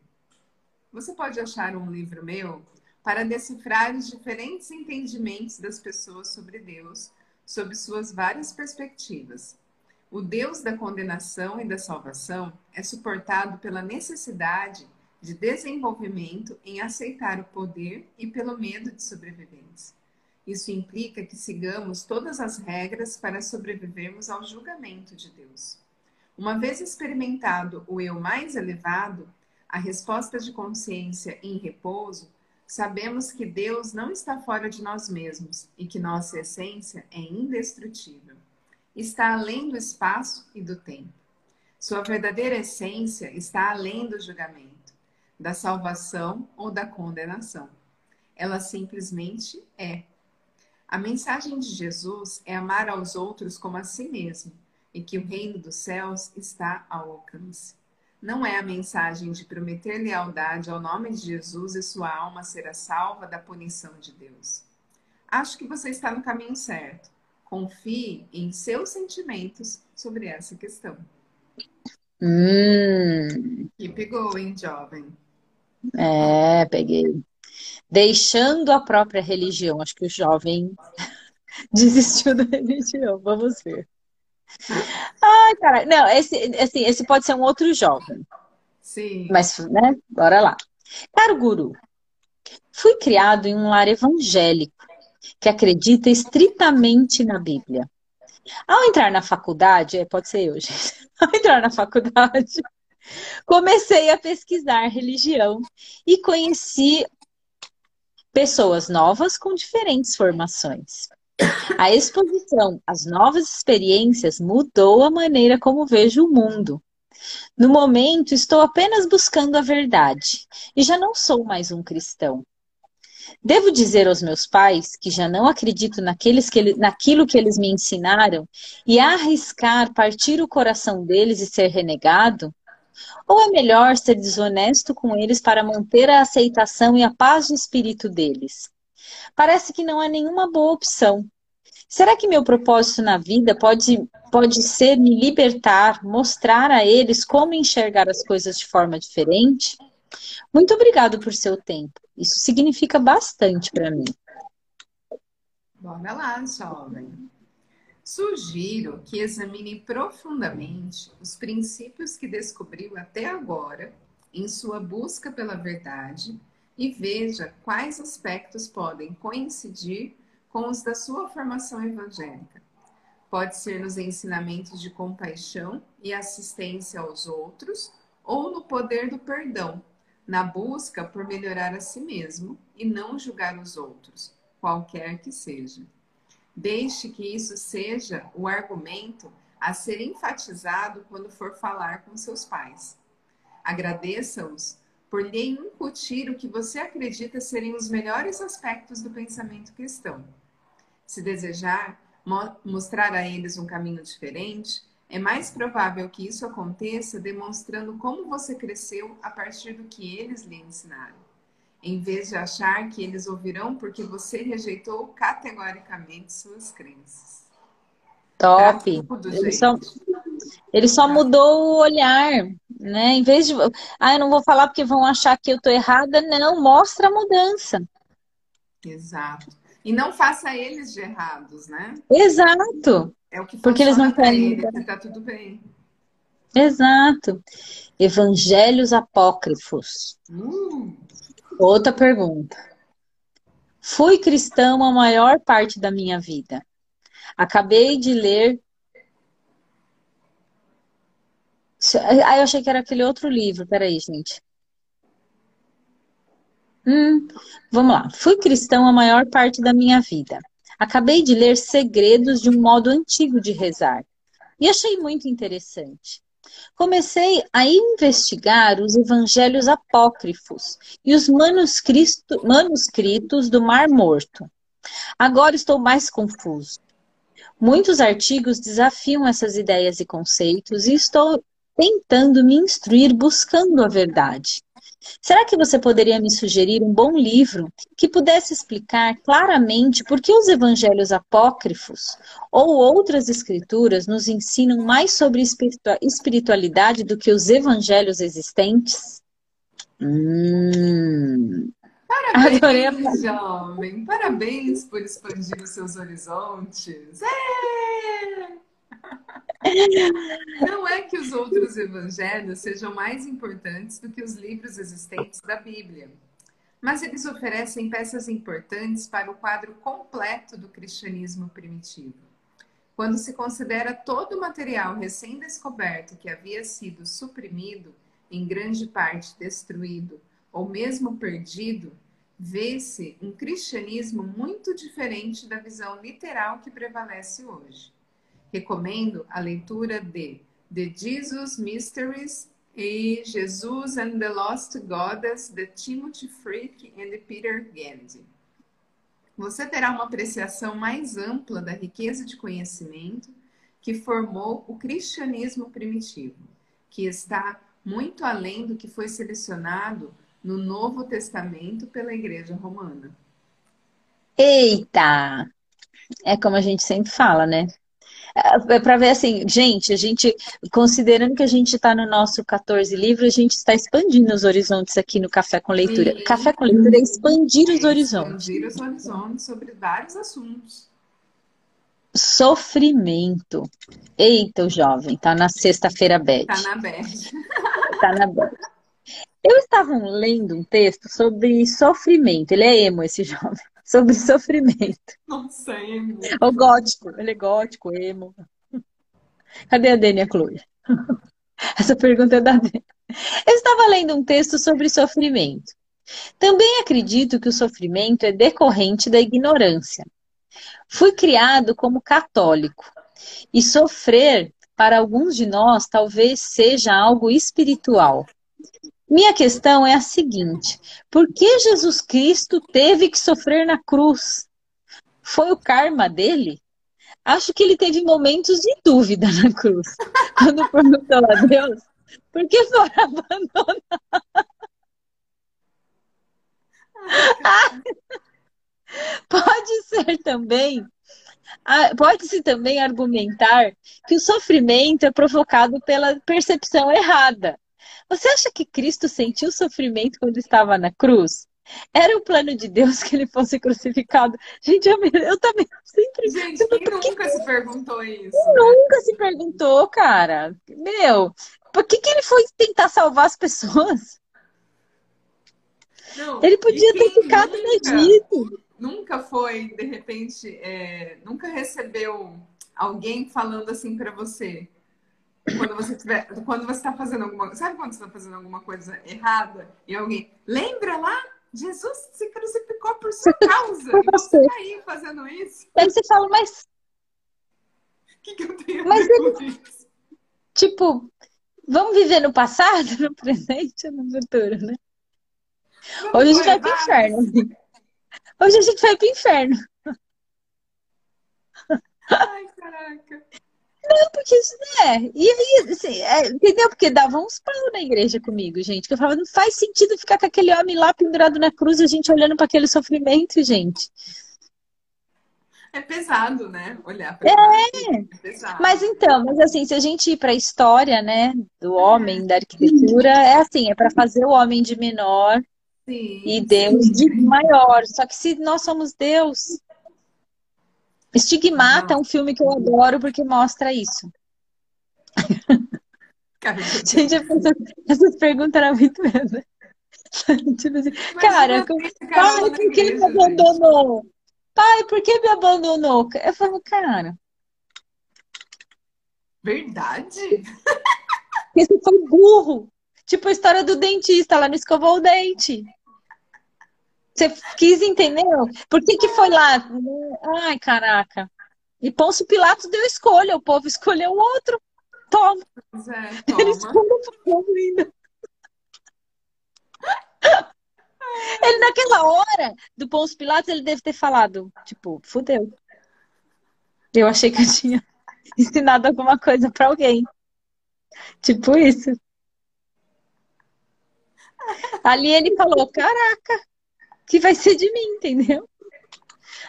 Você pode achar um livro meu para decifrar os diferentes entendimentos das pessoas sobre Deus, sob suas várias perspectivas. O Deus da condenação e da salvação é suportado pela necessidade de desenvolvimento em aceitar o poder e pelo medo de sobrevivência. Isso implica que sigamos todas as regras para sobrevivermos ao julgamento de Deus. Uma vez experimentado o eu mais elevado, a resposta de consciência em repouso, sabemos que Deus não está fora de nós mesmos e que nossa essência é indestrutível. Está além do espaço e do tempo. Sua verdadeira essência está além do julgamento da salvação ou da condenação. Ela simplesmente é. A mensagem de Jesus é amar aos outros como a si mesmo e que o reino dos céus está ao alcance. Não é a mensagem de prometer lealdade ao nome de Jesus e sua alma será salva da punição de Deus. Acho que você está no caminho certo. Confie em seus sentimentos sobre essa questão. Hum. Keep going, jovem. É, peguei. Deixando a própria religião. Acho que o jovem desistiu da religião. Vamos ver. Ai, cara. Não, esse, assim, esse pode ser um outro jovem. Sim. Mas, né? Bora lá. Caro guru, fui criado em um lar evangélico que acredita estritamente na Bíblia. Ao entrar na faculdade, é, pode ser eu, gente. Ao entrar na faculdade, Comecei a pesquisar religião e conheci pessoas novas com diferentes formações. A exposição às novas experiências mudou a maneira como vejo o mundo. No momento, estou apenas buscando a verdade e já não sou mais um cristão. Devo dizer aos meus pais que já não acredito naqueles que ele, naquilo que eles me ensinaram e arriscar partir o coração deles e ser renegado? Ou é melhor ser desonesto com eles para manter a aceitação e a paz de espírito deles? Parece que não há nenhuma boa opção. Será que meu propósito na vida pode, pode ser me libertar, mostrar a eles como enxergar as coisas de forma diferente? Muito obrigado por seu tempo. Isso significa bastante para mim. Bora lá, jovem. Sugiro que examine profundamente os princípios que descobriu até agora em sua busca pela verdade e veja quais aspectos podem coincidir com os da sua formação evangélica. Pode ser nos ensinamentos de compaixão e assistência aos outros ou no poder do perdão, na busca por melhorar a si mesmo e não julgar os outros, qualquer que seja. Deixe que isso seja o argumento a ser enfatizado quando for falar com seus pais. Agradeça-os por lhe incutir o que você acredita serem os melhores aspectos do pensamento cristão. Se desejar mo mostrar a eles um caminho diferente, é mais provável que isso aconteça demonstrando como você cresceu a partir do que eles lhe ensinaram em vez de achar que eles ouvirão porque você rejeitou categoricamente suas crenças. Top. Ele só, ele só mudou o olhar, né? Em vez de, ah, eu não vou falar porque vão achar que eu tô errada, não, mostra a mudança. Exato. E não faça eles de errados, né? Exato. É o que porque eles não querem. Eles, tá tudo bem. Exato. Evangelhos apócrifos. Hum. Outra pergunta. Fui cristão a maior parte da minha vida. Acabei de ler. Ah, eu achei que era aquele outro livro. Peraí, gente. Hum, vamos lá. Fui cristão a maior parte da minha vida. Acabei de ler Segredos de um modo antigo de rezar. E achei muito interessante comecei a investigar os evangelhos apócrifos e os manuscritos do Mar Morto. Agora estou mais confuso. Muitos artigos desafiam essas ideias e conceitos e estou tentando me instruir buscando a verdade. Será que você poderia me sugerir um bom livro que pudesse explicar claramente por que os evangelhos apócrifos ou outras escrituras nos ensinam mais sobre espiritualidade do que os evangelhos existentes? Hum. Parabéns, jovem. Parabéns por expandir os seus horizontes. É! Não é que os outros evangelhos sejam mais importantes do que os livros existentes da Bíblia, mas eles oferecem peças importantes para o quadro completo do cristianismo primitivo. Quando se considera todo o material recém-descoberto que havia sido suprimido, em grande parte destruído ou mesmo perdido, vê-se um cristianismo muito diferente da visão literal que prevalece hoje. Recomendo a leitura de The Jesus Mysteries e Jesus and the Lost Goddess de Timothy Frick e Peter Gandy. Você terá uma apreciação mais ampla da riqueza de conhecimento que formou o cristianismo primitivo, que está muito além do que foi selecionado no Novo Testamento pela Igreja Romana. Eita! É como a gente sempre fala, né? É, é para ver assim, gente, a gente, considerando que a gente está no nosso 14 livros, a gente está expandindo os horizontes aqui no Café com Leitura. Sim. Café com Leitura é expandir os horizontes. Expandir os horizontes sobre vários assuntos. Sofrimento. Eita, o jovem, tá na sexta-feira bad. Tá na bad. tá na bad. Eu estava lendo um texto sobre sofrimento. Ele é emo, esse jovem sobre sofrimento. Nossa, emo. O gótico, ele é gótico, emo. Cadê a Dênia Chloe? Essa pergunta é da Dênia. Eu estava lendo um texto sobre sofrimento. Também acredito que o sofrimento é decorrente da ignorância. Fui criado como católico e sofrer para alguns de nós talvez seja algo espiritual. Minha questão é a seguinte: por que Jesus Cristo teve que sofrer na cruz? Foi o karma dele? Acho que ele teve momentos de dúvida na cruz, quando perguntou a Deus por que foi abandonado. Pode ser também, pode-se também argumentar que o sofrimento é provocado pela percepção errada você acha que Cristo sentiu sofrimento quando estava na cruz? Era o plano de Deus que ele fosse crucificado. Gente, eu, eu também sempre. Gente, quem nunca que... se perguntou isso? Nunca se perguntou, cara. Meu, por que, que ele foi tentar salvar as pessoas? Não, ele podia ter ficado nunca, no Egito. Nunca foi, de repente, é, nunca recebeu alguém falando assim para você quando você tiver, quando você está fazendo alguma, sabe quando você está fazendo alguma coisa errada e alguém lembra lá? Jesus se crucificou por sua causa. por você está aí fazendo isso. Aí você fala, mas o que, que eu tenho mas a ver ele... isso? Tipo, vamos viver no passado, no presente ou no futuro, né? Hoje a gente vai pro inferno. Hoje a gente vai pro inferno. Ai, caraca. Não, porque isso é. E aí, assim, é, entendeu? Porque dava uns pau na igreja comigo, gente. Que eu falava, não faz sentido ficar com aquele homem lá pendurado na cruz e a gente olhando para aquele sofrimento, gente. É pesado, né? Olhar para é. é pesado. Mas então, mas assim, se a gente ir para a história, né, do homem, da arquitetura, é assim, é para fazer o homem de menor sim, e Deus sim. de maior. Só que se nós somos Deus, Estigmata é um filme que eu adoro porque mostra isso. Gente, essas, essas perguntas eram muito mesmo. tipo assim, cara, pai, por que me abandonou? Pai, por que me abandonou? Eu falo, cara. Verdade? Esse foi burro. Tipo a história do dentista, lá não escovou o dente. Você quis entender? Por que, que foi lá? Ai, caraca. E Pôncio Pilatos deu escolha, o povo escolheu o outro. Toma. É, toma. Ele escolheu o povo ainda. Ele, naquela hora do Pôncio Pilatos, ele deve ter falado, tipo, fudeu. Eu achei que eu tinha ensinado alguma coisa para alguém. Tipo isso. Ali ele falou: Caraca, que vai ser de mim, entendeu?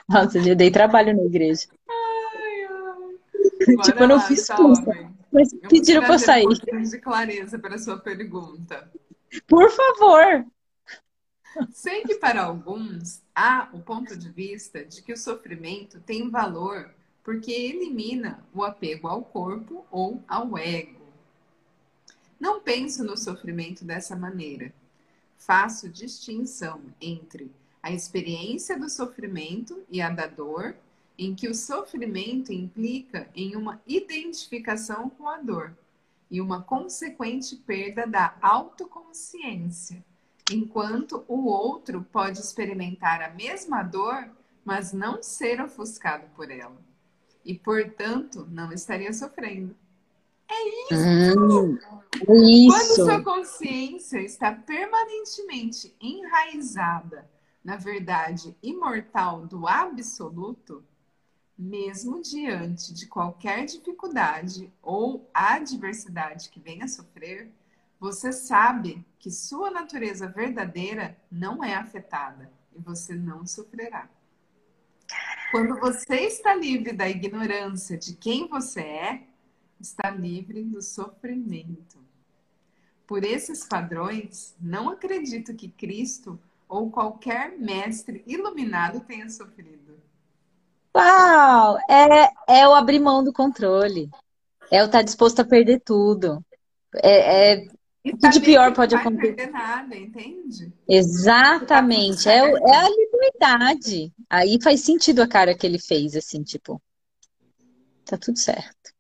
Nossa, eu dei trabalho na igreja. Ai, ai. tipo, eu não lá, fiz curso, mas Eu pediram pra eu sair. um de clareza para a sua pergunta. Por favor. Sei que para alguns há o ponto de vista de que o sofrimento tem valor porque elimina o apego ao corpo ou ao ego. Não penso no sofrimento dessa maneira. Faço distinção entre a experiência do sofrimento e a da dor, em que o sofrimento implica em uma identificação com a dor e uma consequente perda da autoconsciência, enquanto o outro pode experimentar a mesma dor, mas não ser ofuscado por ela. E, portanto, não estaria sofrendo. Hum, Quando isso. sua consciência está permanentemente enraizada na verdade imortal do absoluto, mesmo diante de qualquer dificuldade ou adversidade que venha a sofrer, você sabe que sua natureza verdadeira não é afetada e você não sofrerá. Quando você está livre da ignorância de quem você é, está livre do sofrimento. Por esses padrões, não acredito que Cristo ou qualquer mestre iluminado tenha sofrido. Uau! É, é o abrir mão do controle. É o estar disposto a perder tudo. É, é- O que de pior que pode não acontecer? perder nada, entende? exatamente. É, é a liberdade. Aí faz sentido a cara que ele fez, assim, tipo, tá tudo certo.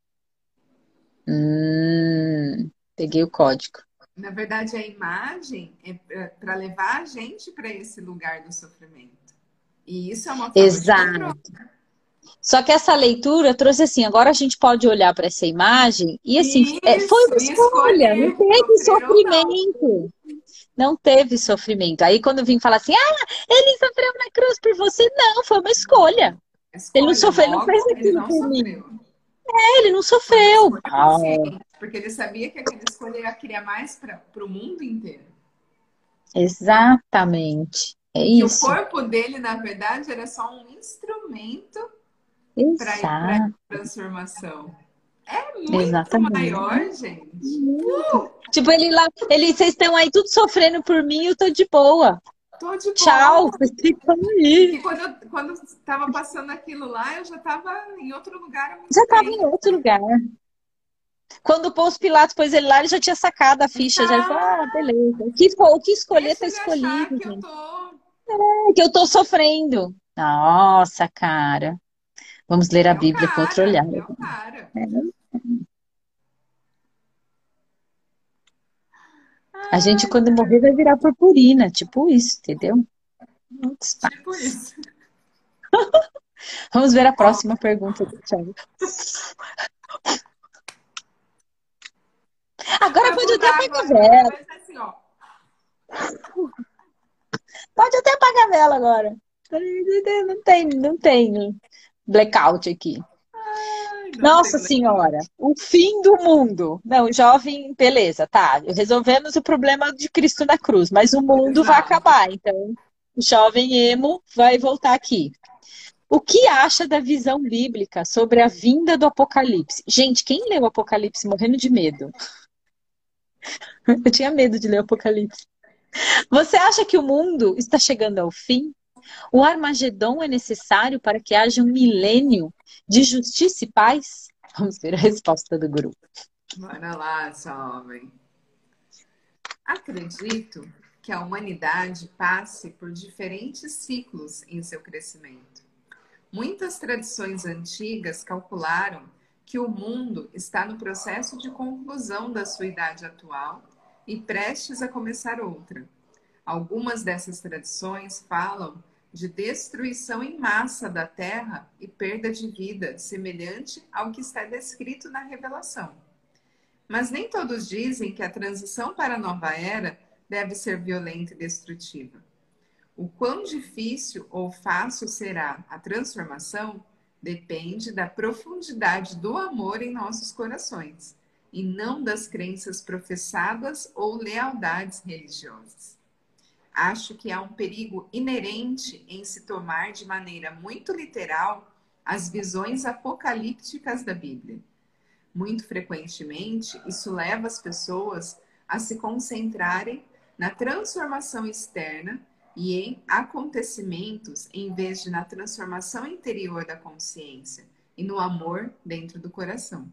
Hum, peguei o código. Na verdade, a imagem é para levar a gente para esse lugar do sofrimento. E isso é uma forma Exato. Só que essa leitura trouxe assim, agora a gente pode olhar para essa imagem e assim, é, foi uma Isso, escolha, escolher não teve não. sofrimento. Não teve sofrimento. Aí quando vim falar assim, ah, ele sofreu na cruz por você, não, foi uma escolha. Ele não Escolha, sofreu, ele não logo, fez aquilo não por mim. É, ele não sofreu. Ah, porque ele sabia que aquela escolha ia criar mais para o mundo inteiro. exatamente. É E o isso. corpo dele, na verdade, era só um instrumento para a transformação. É muito Exatamente. maior, gente. Tipo, ele lá, ele, vocês estão aí tudo sofrendo por mim, eu tô de boa. Tô de boa. Tchau, ficam aí. E quando eu quando estava passando aquilo lá, eu já estava em outro lugar. Já estava em outro lugar. Quando o Pôs Pilatos pôs ele lá, ele já tinha sacado a ficha. Já falou, ah, beleza. O que, o que escolher, tá escolhido, que eu tô. É que eu tô sofrendo. Nossa, cara. Vamos ler a É Bíblia com outro cara, olhar. é o cara. A gente, quando morrer, vai virar purpurina. Tipo isso, entendeu? Tipo isso. Vamos ver a próxima pergunta do Thiago. Agora pode até apagar a vela. assim. Pode até apagar a vela agora. Não tem, não tem blackout aqui. Ai, Nossa Senhora, o fim do mundo. Não, jovem, beleza, tá. Resolvemos o problema de Cristo na cruz, mas o mundo vai Exato. acabar. Então, o jovem emo vai voltar aqui. O que acha da visão bíblica sobre a vinda do Apocalipse? Gente, quem leu o Apocalipse morrendo de medo? Eu tinha medo de ler o Apocalipse. Você acha que o mundo está chegando ao fim? O Armagedon é necessário para que haja um milênio de justiça e paz? Vamos ver a resposta do grupo. Bora lá, jovem. Acredito que a humanidade passe por diferentes ciclos em seu crescimento. Muitas tradições antigas calcularam que o mundo está no processo de conclusão da sua idade atual e prestes a começar outra. Algumas dessas tradições falam de destruição em massa da Terra e perda de vida, semelhante ao que está descrito na Revelação. Mas nem todos dizem que a transição para a nova era deve ser violenta e destrutiva. O quão difícil ou fácil será a transformação depende da profundidade do amor em nossos corações e não das crenças professadas ou lealdades religiosas. Acho que há um perigo inerente em se tomar de maneira muito literal as visões apocalípticas da Bíblia. Muito frequentemente, isso leva as pessoas a se concentrarem na transformação externa e em acontecimentos em vez de na transformação interior da consciência e no amor dentro do coração.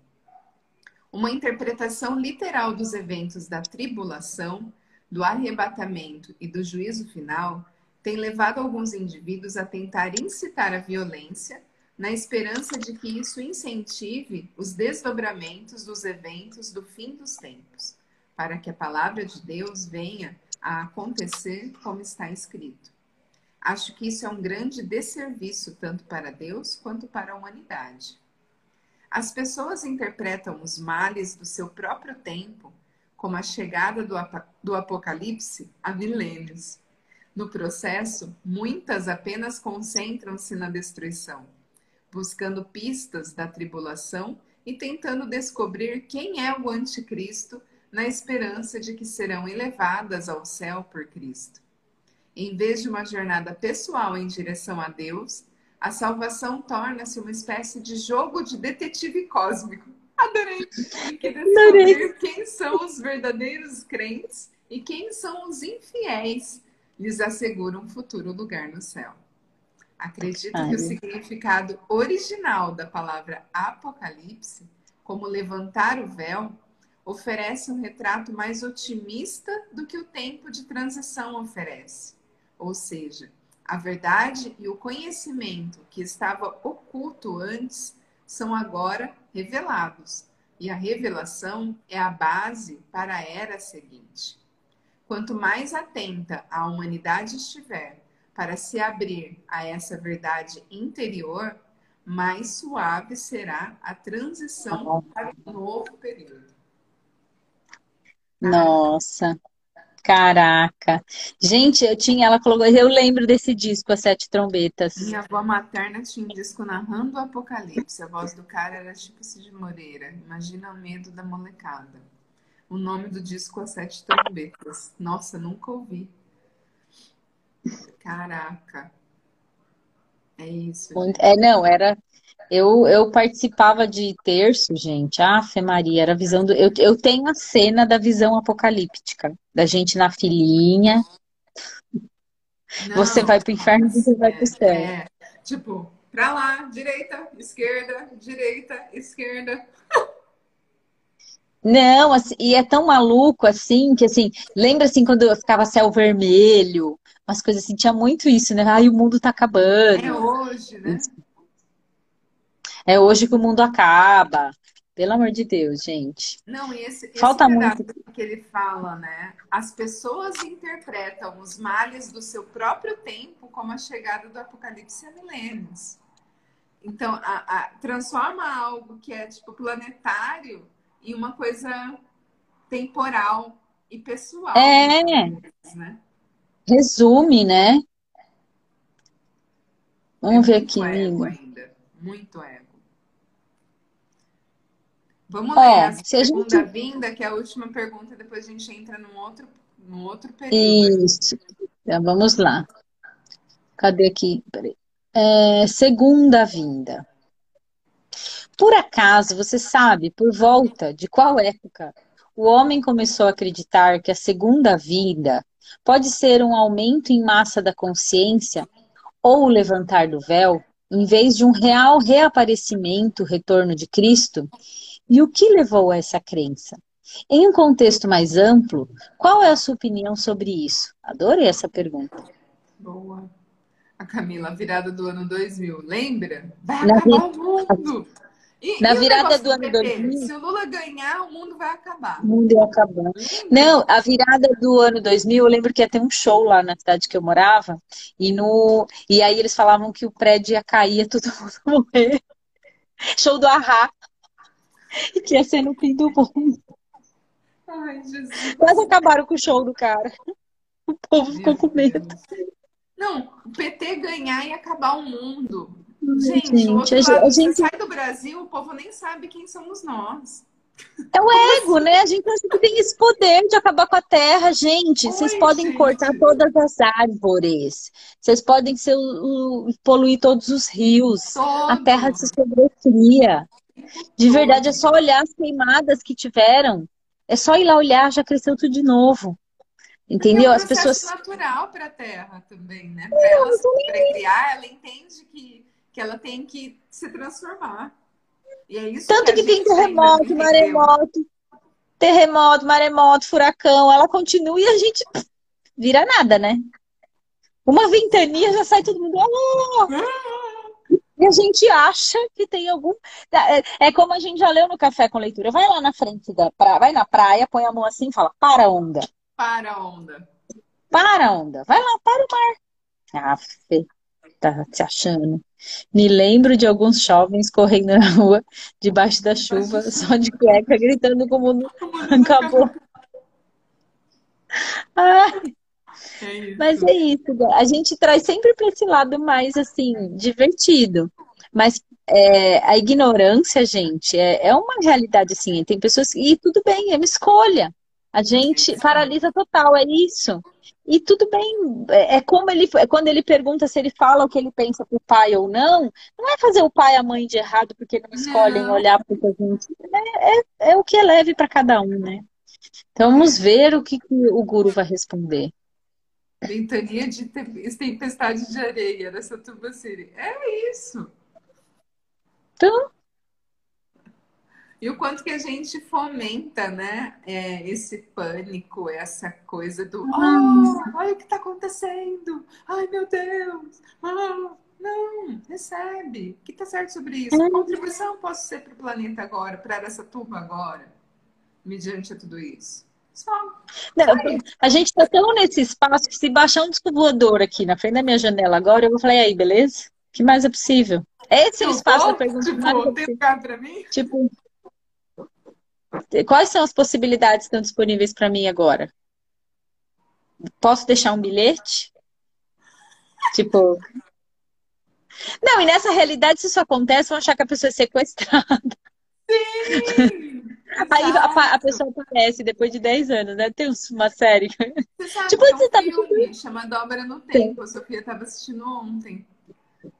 Uma interpretação literal dos eventos da tribulação, do arrebatamento e do juízo final tem levado alguns indivíduos a tentar incitar a violência na esperança de que isso incentive os desdobramentos dos eventos do fim dos tempos, para que a palavra de Deus venha a acontecer como está escrito. Acho que isso é um grande desserviço tanto para Deus quanto para a humanidade. As pessoas interpretam os males do seu próprio tempo como a chegada do, do Apocalipse há milênios. No processo, muitas apenas concentram-se na destruição, buscando pistas da tribulação e tentando descobrir quem é o Anticristo na esperança de que serão elevadas ao céu por Cristo. Em vez de uma jornada pessoal em direção a Deus, a salvação torna-se uma espécie de jogo de detetive cósmico. Adorei! Que descobrir quem são os verdadeiros crentes e quem são os infiéis lhes assegura um futuro lugar no céu. Acredito Ai. que o significado original da palavra Apocalipse, como levantar o véu, oferece um retrato mais otimista do que o tempo de transição oferece. Ou seja, a verdade e o conhecimento que estava oculto antes são agora revelados, e a revelação é a base para a era seguinte. Quanto mais atenta a humanidade estiver para se abrir a essa verdade interior, mais suave será a transição para o novo período. Nossa, caraca. Gente, eu tinha, ela colocou, eu lembro desse disco, As Sete Trombetas. Minha avó materna tinha um disco narrando o apocalipse. A voz do cara era tipo Cid Moreira. Imagina o medo da molecada. O nome do disco, As Sete Trombetas. Nossa, nunca ouvi. Caraca. É isso. É, não, era eu, eu participava de terço, gente. Ah, Fê Maria, era a visão do. Eu, eu tenho a cena da visão apocalíptica, da gente na filinha. Não, você vai pro inferno e você vai pro céu. É, tipo, pra lá, direita, esquerda, direita, esquerda. Não, assim, e é tão maluco assim, que assim, lembra assim quando ficava céu vermelho, umas coisas assim, tinha muito isso, né? Ai, o mundo tá acabando. É hoje, né? É hoje que o mundo acaba. Pelo amor de Deus, gente. Não, e esse, esse Falta muito que ele fala, né? As pessoas interpretam os males do seu próprio tempo como a chegada do apocalipse a milênios. Então, a, a, transforma algo que é tipo planetário em uma coisa temporal e pessoal. É. Né? Resume, né? Vamos é ver aqui. Ego ainda. Muito ego. Vamos ler a segunda gente... vinda, que é a última pergunta, depois a gente entra num outro, num outro período. Isso. Então, vamos lá. Cadê aqui? É, segunda vinda. Por acaso, você sabe por volta de qual época o homem começou a acreditar que a segunda vinda pode ser um aumento em massa da consciência ou o levantar do véu, em vez de um real reaparecimento, retorno de Cristo? E o que levou a essa crença? Em um contexto mais amplo, qual é a sua opinião sobre isso? Adorei essa pergunta. Boa. A Camila, virada do ano 2000, lembra? Vai Na acabar vi... o mundo! E, Na e virada do ano 2000. Se o Lula ganhar, o mundo vai acabar. O mundo ia acabar. Não, a virada do ano 2000, eu lembro que ia ter um show lá na cidade que eu morava. E, no, e aí eles falavam que o prédio ia cair, ia todo mundo morrer. Show do Arra. que ia ser no fim do mundo. Ai, Jesus. Quase acabaram com o show do cara. O povo Meu ficou com medo. Deus. Não, o PT ganhar e acabar o mundo. Gente, gente a, lado, a gente sai do Brasil, o povo nem sabe quem somos nós. É o ego, né? A gente acha que tem esse poder de acabar com a terra. Gente, Oi, vocês podem gente. cortar todas as árvores. Vocês podem ser o, o, poluir todos os rios. Todo. A terra se sobrecria. De verdade, é só olhar as queimadas que tiveram. É só ir lá olhar, já cresceu tudo de novo. Entendeu? É um As pessoas. natural para a Terra também, né? Para ela se criar, ela entende que, que ela tem que se transformar. E é isso Tanto que, que tem terremoto, maremoto, terremoto, maremoto, furacão, ela continua e a gente vira nada, né? Uma ventania já sai todo mundo. Oh! E a gente acha que tem algum. É, é como a gente já leu no café com leitura. Vai lá na frente da praia, vai na praia, põe a mão assim e fala, para a onda. Para a onda. Para a onda. Vai lá, para o mar. Ah, tá se achando. Me lembro de alguns jovens correndo na rua, debaixo da chuva, só de cueca, gritando como o acabou. Ai. É Mas é isso, a gente traz sempre para esse lado mais assim, divertido. Mas é, a ignorância, gente, é, é uma realidade assim. Tem pessoas. E tudo bem, é uma escolha. A gente paralisa total, é isso. E tudo bem, é, é como ele é quando ele pergunta se ele fala o que ele pensa pro pai ou não, não é fazer o pai e a mãe de errado porque não escolhem não. olhar para a gente. É, é, é, o que é leve para cada um, né? Então vamos ver o que, que o guru vai responder. Ventania de tempestade de areia nessa Siri. É isso. Então, e o quanto que a gente fomenta, né? É, esse pânico, essa coisa do oh, olha o que está acontecendo, ai meu Deus, ah, não, recebe. O que está certo sobre isso? Que é. contribuição posso ser para o planeta agora, para essa turma agora, mediante tudo isso? Só. Não, a gente está tão nesse espaço que se baixar um disco voador aqui na frente da minha janela agora, eu vou falar, e aí, beleza? O que mais é possível? Esse é o espaço da pergunta. Tipo, tem lugar para mim? Tipo, Quais são as possibilidades que estão disponíveis para mim agora? Posso deixar um bilhete? Tipo. Não, e nessa realidade, se isso acontece, vão achar que a pessoa é sequestrada. Sim! Aí a, a, pessoa aparece depois de 10 anos, né? Tem uma série. Você sabe tipo, você um tá... filme chamado Obra no Tempo. Sim. A Sofia estava assistindo ontem.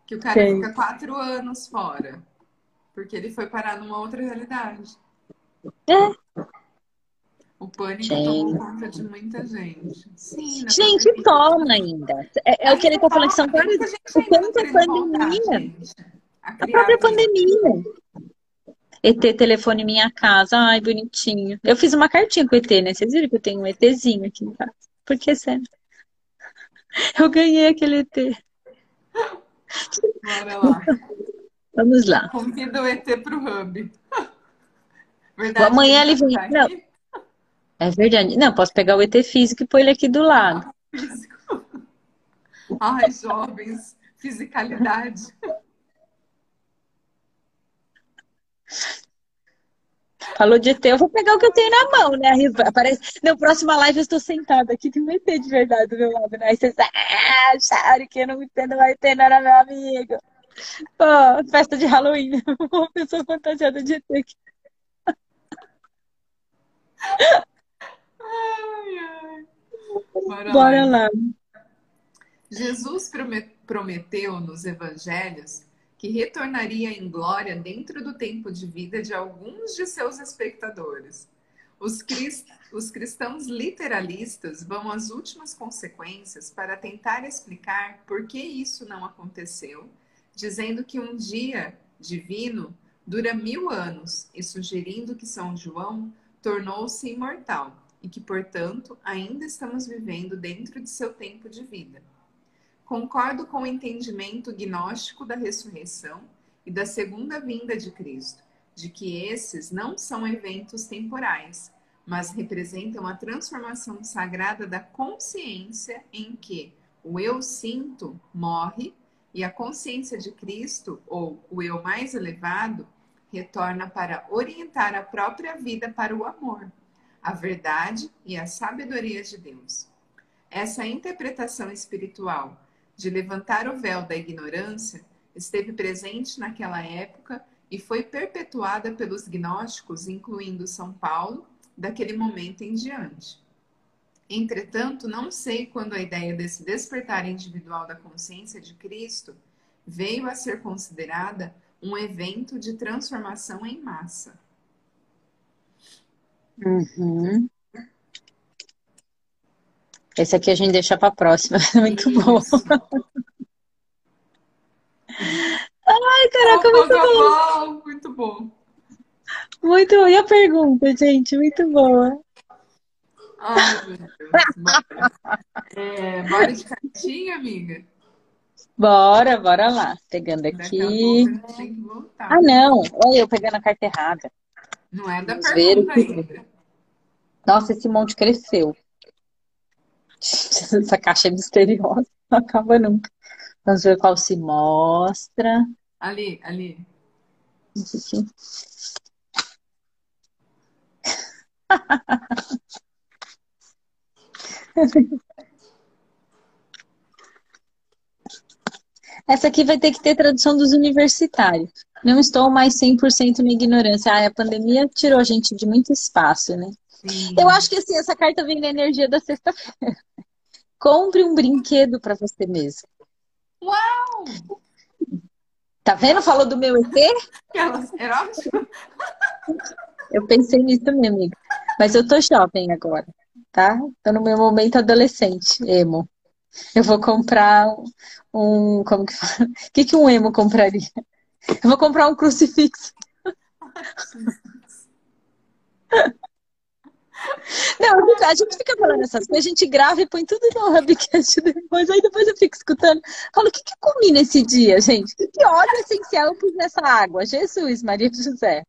Que o cara Sim. fica quatro anos fora. Porque ele foi parar numa outra realidade. É. O pânico gente. tomou conta de muita gente. Sim, gente, toma ainda. É, é o que ele está falando, que são vários. O quanto a pandemia. a, a própria pandemia. ET telefone minha casa. Ai, bonitinho. Eu fiz uma cartinha com o ET, né? Vocês viram que eu tenho um ETzinho aqui em casa. Por que sério? Eu ganhei aquele ET. Bora lá. Vamos lá. Convida o ET para o Hub. Verdade, Amanhã ele vem. Tá não. É verdade. Não, posso pegar o ET físico e pôr ele aqui do lado. Físico. Ai, jovens, fisicalidade. Falou de ET, eu vou pegar o que eu tenho na mão, né? Aparece... Na próxima live eu estou sentada aqui, tem um ET de verdade do meu lado, né? Aí vocês ah, acharam que eu não entendo, o ET não era meu amigo. Pô, festa de Halloween, uma pessoa fantasiada de ET aqui. Ai, ai. Bora, Bora lá. lá. Jesus prometeu nos evangelhos que retornaria em glória dentro do tempo de vida de alguns de seus espectadores. Os, crist... Os cristãos literalistas vão às últimas consequências para tentar explicar por que isso não aconteceu, dizendo que um dia divino dura mil anos e sugerindo que São João tornou-se imortal e que, portanto, ainda estamos vivendo dentro de seu tempo de vida. Concordo com o entendimento gnóstico da ressurreição e da segunda vinda de Cristo, de que esses não são eventos temporais, mas representam a transformação sagrada da consciência em que o eu sinto morre e a consciência de Cristo, ou o eu mais elevado, retorna para orientar a própria vida para o amor, a verdade e a sabedoria de Deus. Essa interpretação espiritual de levantar o véu da ignorância esteve presente naquela época e foi perpetuada pelos gnósticos, incluindo São Paulo, daquele momento em diante. Entretanto, não sei quando a ideia desse despertar individual da consciência de Cristo veio a ser considerada um evento de transformação em massa. Uhum. Esse aqui a gente deixa para a próxima. Muito Isso. bom. Ai, caraca, muito bom. Muito bom. Muito bom. E a pergunta, gente? Muito boa. Ai, meu Deus. É, bora de cartinha, amiga? Bora, bora lá. Pegando aqui. Ah, não. Olha, eu pegando a carta errada. Não é da Vamos pergunta ainda. Nossa, esse monte cresceu. Essa caixa é misteriosa. Não acaba nunca. Vamos ver qual se mostra. Ali, ali. Essa aqui vai ter que ter tradução dos universitários. Não estou mais 100% na ignorância. Ah, a pandemia tirou a gente de muito espaço, né? Sim. Eu acho que assim, essa carta vem da energia da sexta-feira. Compre um brinquedo para você mesmo. Uau! Tá vendo? Falou do meu ET? Era ótimo. Eu pensei nisso também, amiga. Mas eu tô jovem agora, tá? Tô no meu momento adolescente, emo. Eu vou comprar um. Como que fala? O que, que um emo compraria? Eu vou comprar um crucifixo. Não, a gente fica falando essas coisas, a gente grava e põe tudo no Hubcast depois, aí depois eu fico escutando. Falo, o que, que eu comi nesse dia, gente? Que, que óleo essencial eu pus nessa água? Jesus, Maria José.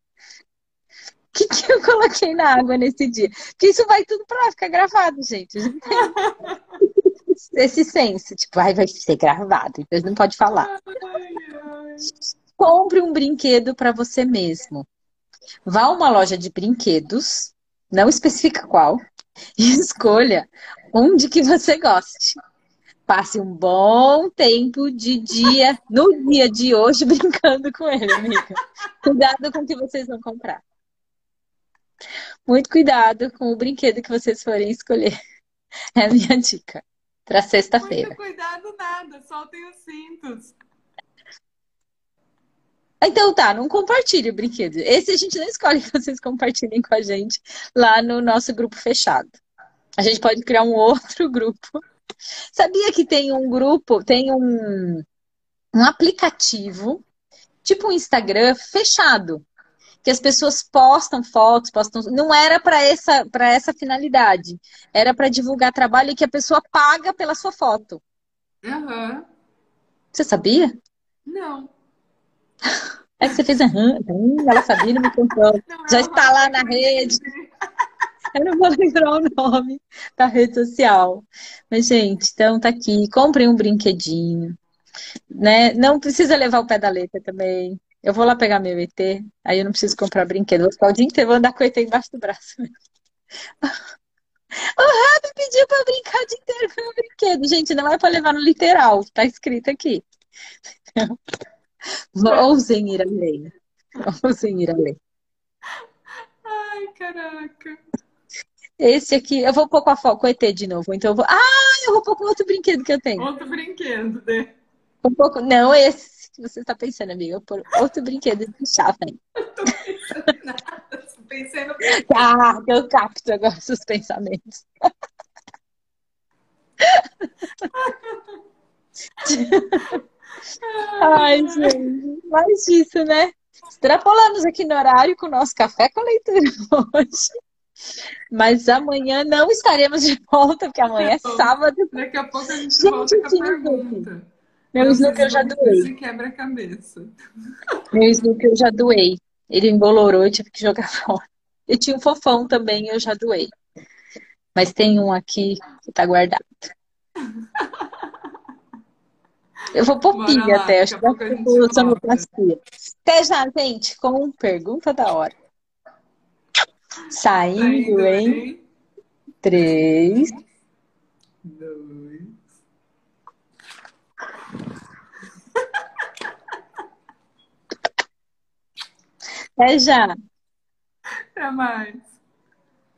O que, que eu coloquei na água nesse dia? Porque isso vai tudo pra ficar gravado, gente. Esse senso, tipo, ai, vai ser gravado, então não pode falar. Compre um brinquedo para você mesmo. Vá a uma loja de brinquedos não especifica qual, e escolha um de que você goste. Passe um bom tempo de dia, no dia de hoje, brincando com ele, amiga. Cuidado com o que vocês vão comprar. Muito cuidado com o brinquedo que vocês forem escolher. É a minha dica para sexta-feira. Muito cuidado nada, soltem os cintos. Então tá, não compartilhe o brinquedo. Esse a gente não escolhe que vocês compartilhem com a gente lá no nosso grupo fechado. A gente pode criar um outro grupo. Sabia que tem um grupo, tem um, um aplicativo, tipo um Instagram fechado, que as pessoas postam fotos, postam. Não era para essa, para essa finalidade. Era para divulgar trabalho e que a pessoa paga pela sua foto. Uhum. Você sabia? Não. É que você fez aham, ela sabia, não me contou. Já está lá na rede. Eu não vou lembrar o nome da rede social. Mas, gente, então tá aqui. Comprem um brinquedinho. Né? Não precisa levar o pé da letra também. Eu vou lá pegar meu ET, aí eu não preciso comprar brinquedo. Vou ficar o dia inteiro, vou andar com o ET embaixo do braço. O Rabi pediu para brincar o dia inteiro com o brinquedo. Gente, não é para levar no literal, tá escrito aqui. Ousem ir além. Ousem ir além. Ai, caraca. Esse aqui, eu vou pôr com a foco ET de novo. Então eu vou. Ah, eu vou pôr com outro brinquedo que eu tenho. Outro brinquedo, né? Um pouco. Não, esse que você está pensando, amiga. Eu vou pôr outro brinquedo de chave. Eu tô pensando em nada. Pensando. Ah, eu capto agora seus pensamentos. Ai, gente, mais disso, né? Extrapolamos aqui no horário com o nosso café com leitura hoje. Mas amanhã não estaremos de volta, porque amanhã é sábado. Daqui a pouco a gente, gente volta com a pergunta. Meu snook eu já doei. quebra-cabeça. Meu snook eu já doei. Ele embolorou, eu tive que jogar fora. E tinha um fofão também, eu já doei. Mas tem um aqui que tá guardado. Eu vou pôr pilha até, acho que ser sonoplastia. Até já, gente, com pergunta da hora. Saindo, Saindo em três, dois. Até já. Até mais.